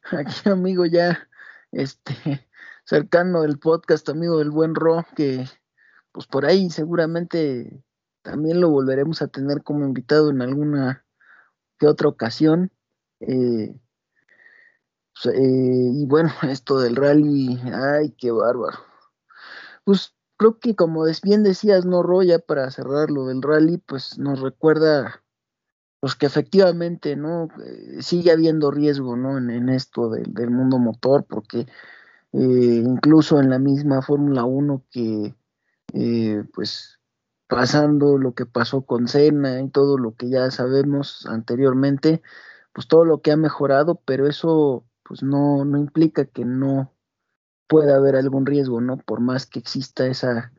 aquí amigo ya, este, cercano del podcast, amigo del buen Ro, que pues por ahí seguramente también lo volveremos a tener como invitado en alguna que otra ocasión. Eh, eh, y bueno, esto del rally, ay, qué bárbaro. Pues creo que como bien decías, no Roya, para cerrar lo del rally, pues nos recuerda pues que efectivamente, ¿no? Eh, sigue habiendo riesgo, ¿no? En, esto del, mundo motor, porque incluso en la misma Fórmula 1 que, pues, pasando lo que pasó con Cena y todo lo que ya sabemos anteriormente, pues todo lo que ha mejorado, pero eso pues no, no implica que no pueda haber algún riesgo, ¿no? Por más que exista esa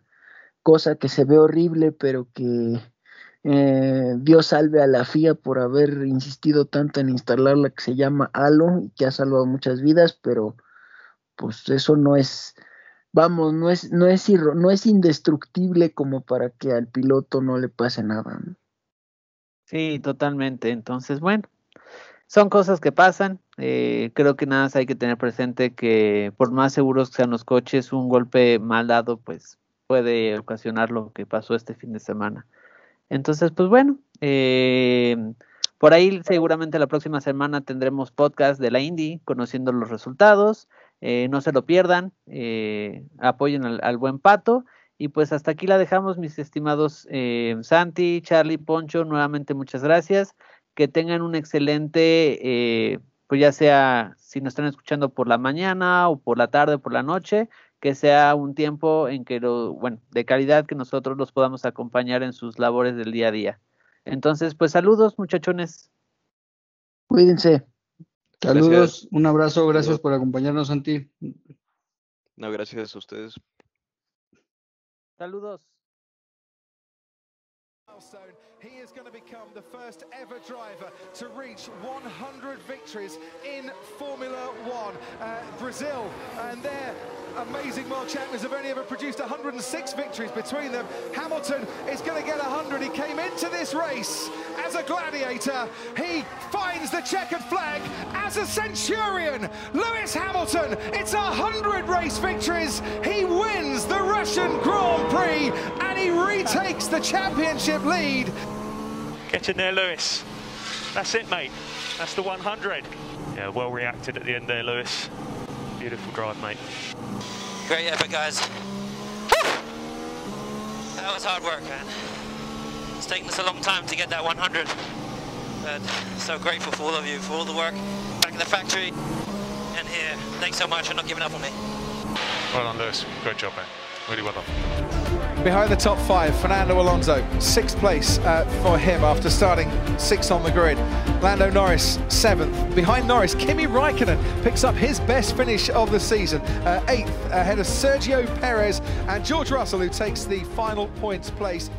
cosa que se ve horrible, pero que eh, Dios salve a la FIA por haber insistido tanto en instalar la que se llama Halo y que ha salvado muchas vidas, pero pues eso no es vamos, no es, no es, no es indestructible como para que al piloto no le pase nada. Sí, totalmente. Entonces, bueno, son cosas que pasan. Eh, creo que nada más hay que tener presente que por más seguros que sean los coches, un golpe mal dado, pues puede ocasionar lo que pasó este fin de semana. Entonces, pues bueno, eh, por ahí seguramente la próxima semana tendremos podcast de la Indy, conociendo los resultados. Eh, no se lo pierdan, eh, apoyen al, buen Pato. Y pues hasta aquí la dejamos, mis estimados eh, Santi, Charlie, Poncho, nuevamente muchas gracias. Que tengan un excelente, pues ya sea si nos están escuchando por la mañana o por la tarde o por la noche, que sea un tiempo en que lo, bueno, de calidad que nosotros los podamos acompañar en sus labores del día a día. Entonces, pues saludos, muchachones. Cuídense. Saludos, un abrazo, gracias por acompañarnos, Santi. No, gracias a ustedes. Saludos. He is going to become the first ever driver to reach 100 victories in Formula One. Uh, Brazil and their amazing world champions have only ever produced 106 victories between them. Hamilton is going to get 100. He came into this race as a gladiator. He finds the checkered flag as a centurion. Lewis Hamilton, it's 100 race victories. He wins the Russian Grand Prix he retakes the championship lead. Get in there, Lewis. That's it, mate. That's the 100. Yeah, well reacted at the end there, Lewis. Beautiful drive, mate. Great effort, guys. That was hard work, man. It's taken us a long time to get that 100. But so grateful for all of you, for all the work back in the factory and here. Thanks so much for not giving up on me. Well done, Lewis. Great job, man. Really well done. Behind the top five, Fernando Alonso, sixth place uh, for him after starting sixth on the grid. Lando Norris, seventh. Behind Norris, Kimi Raikkonen picks up his best finish of the season, uh, eighth ahead of Sergio Perez and George Russell, who takes the final points place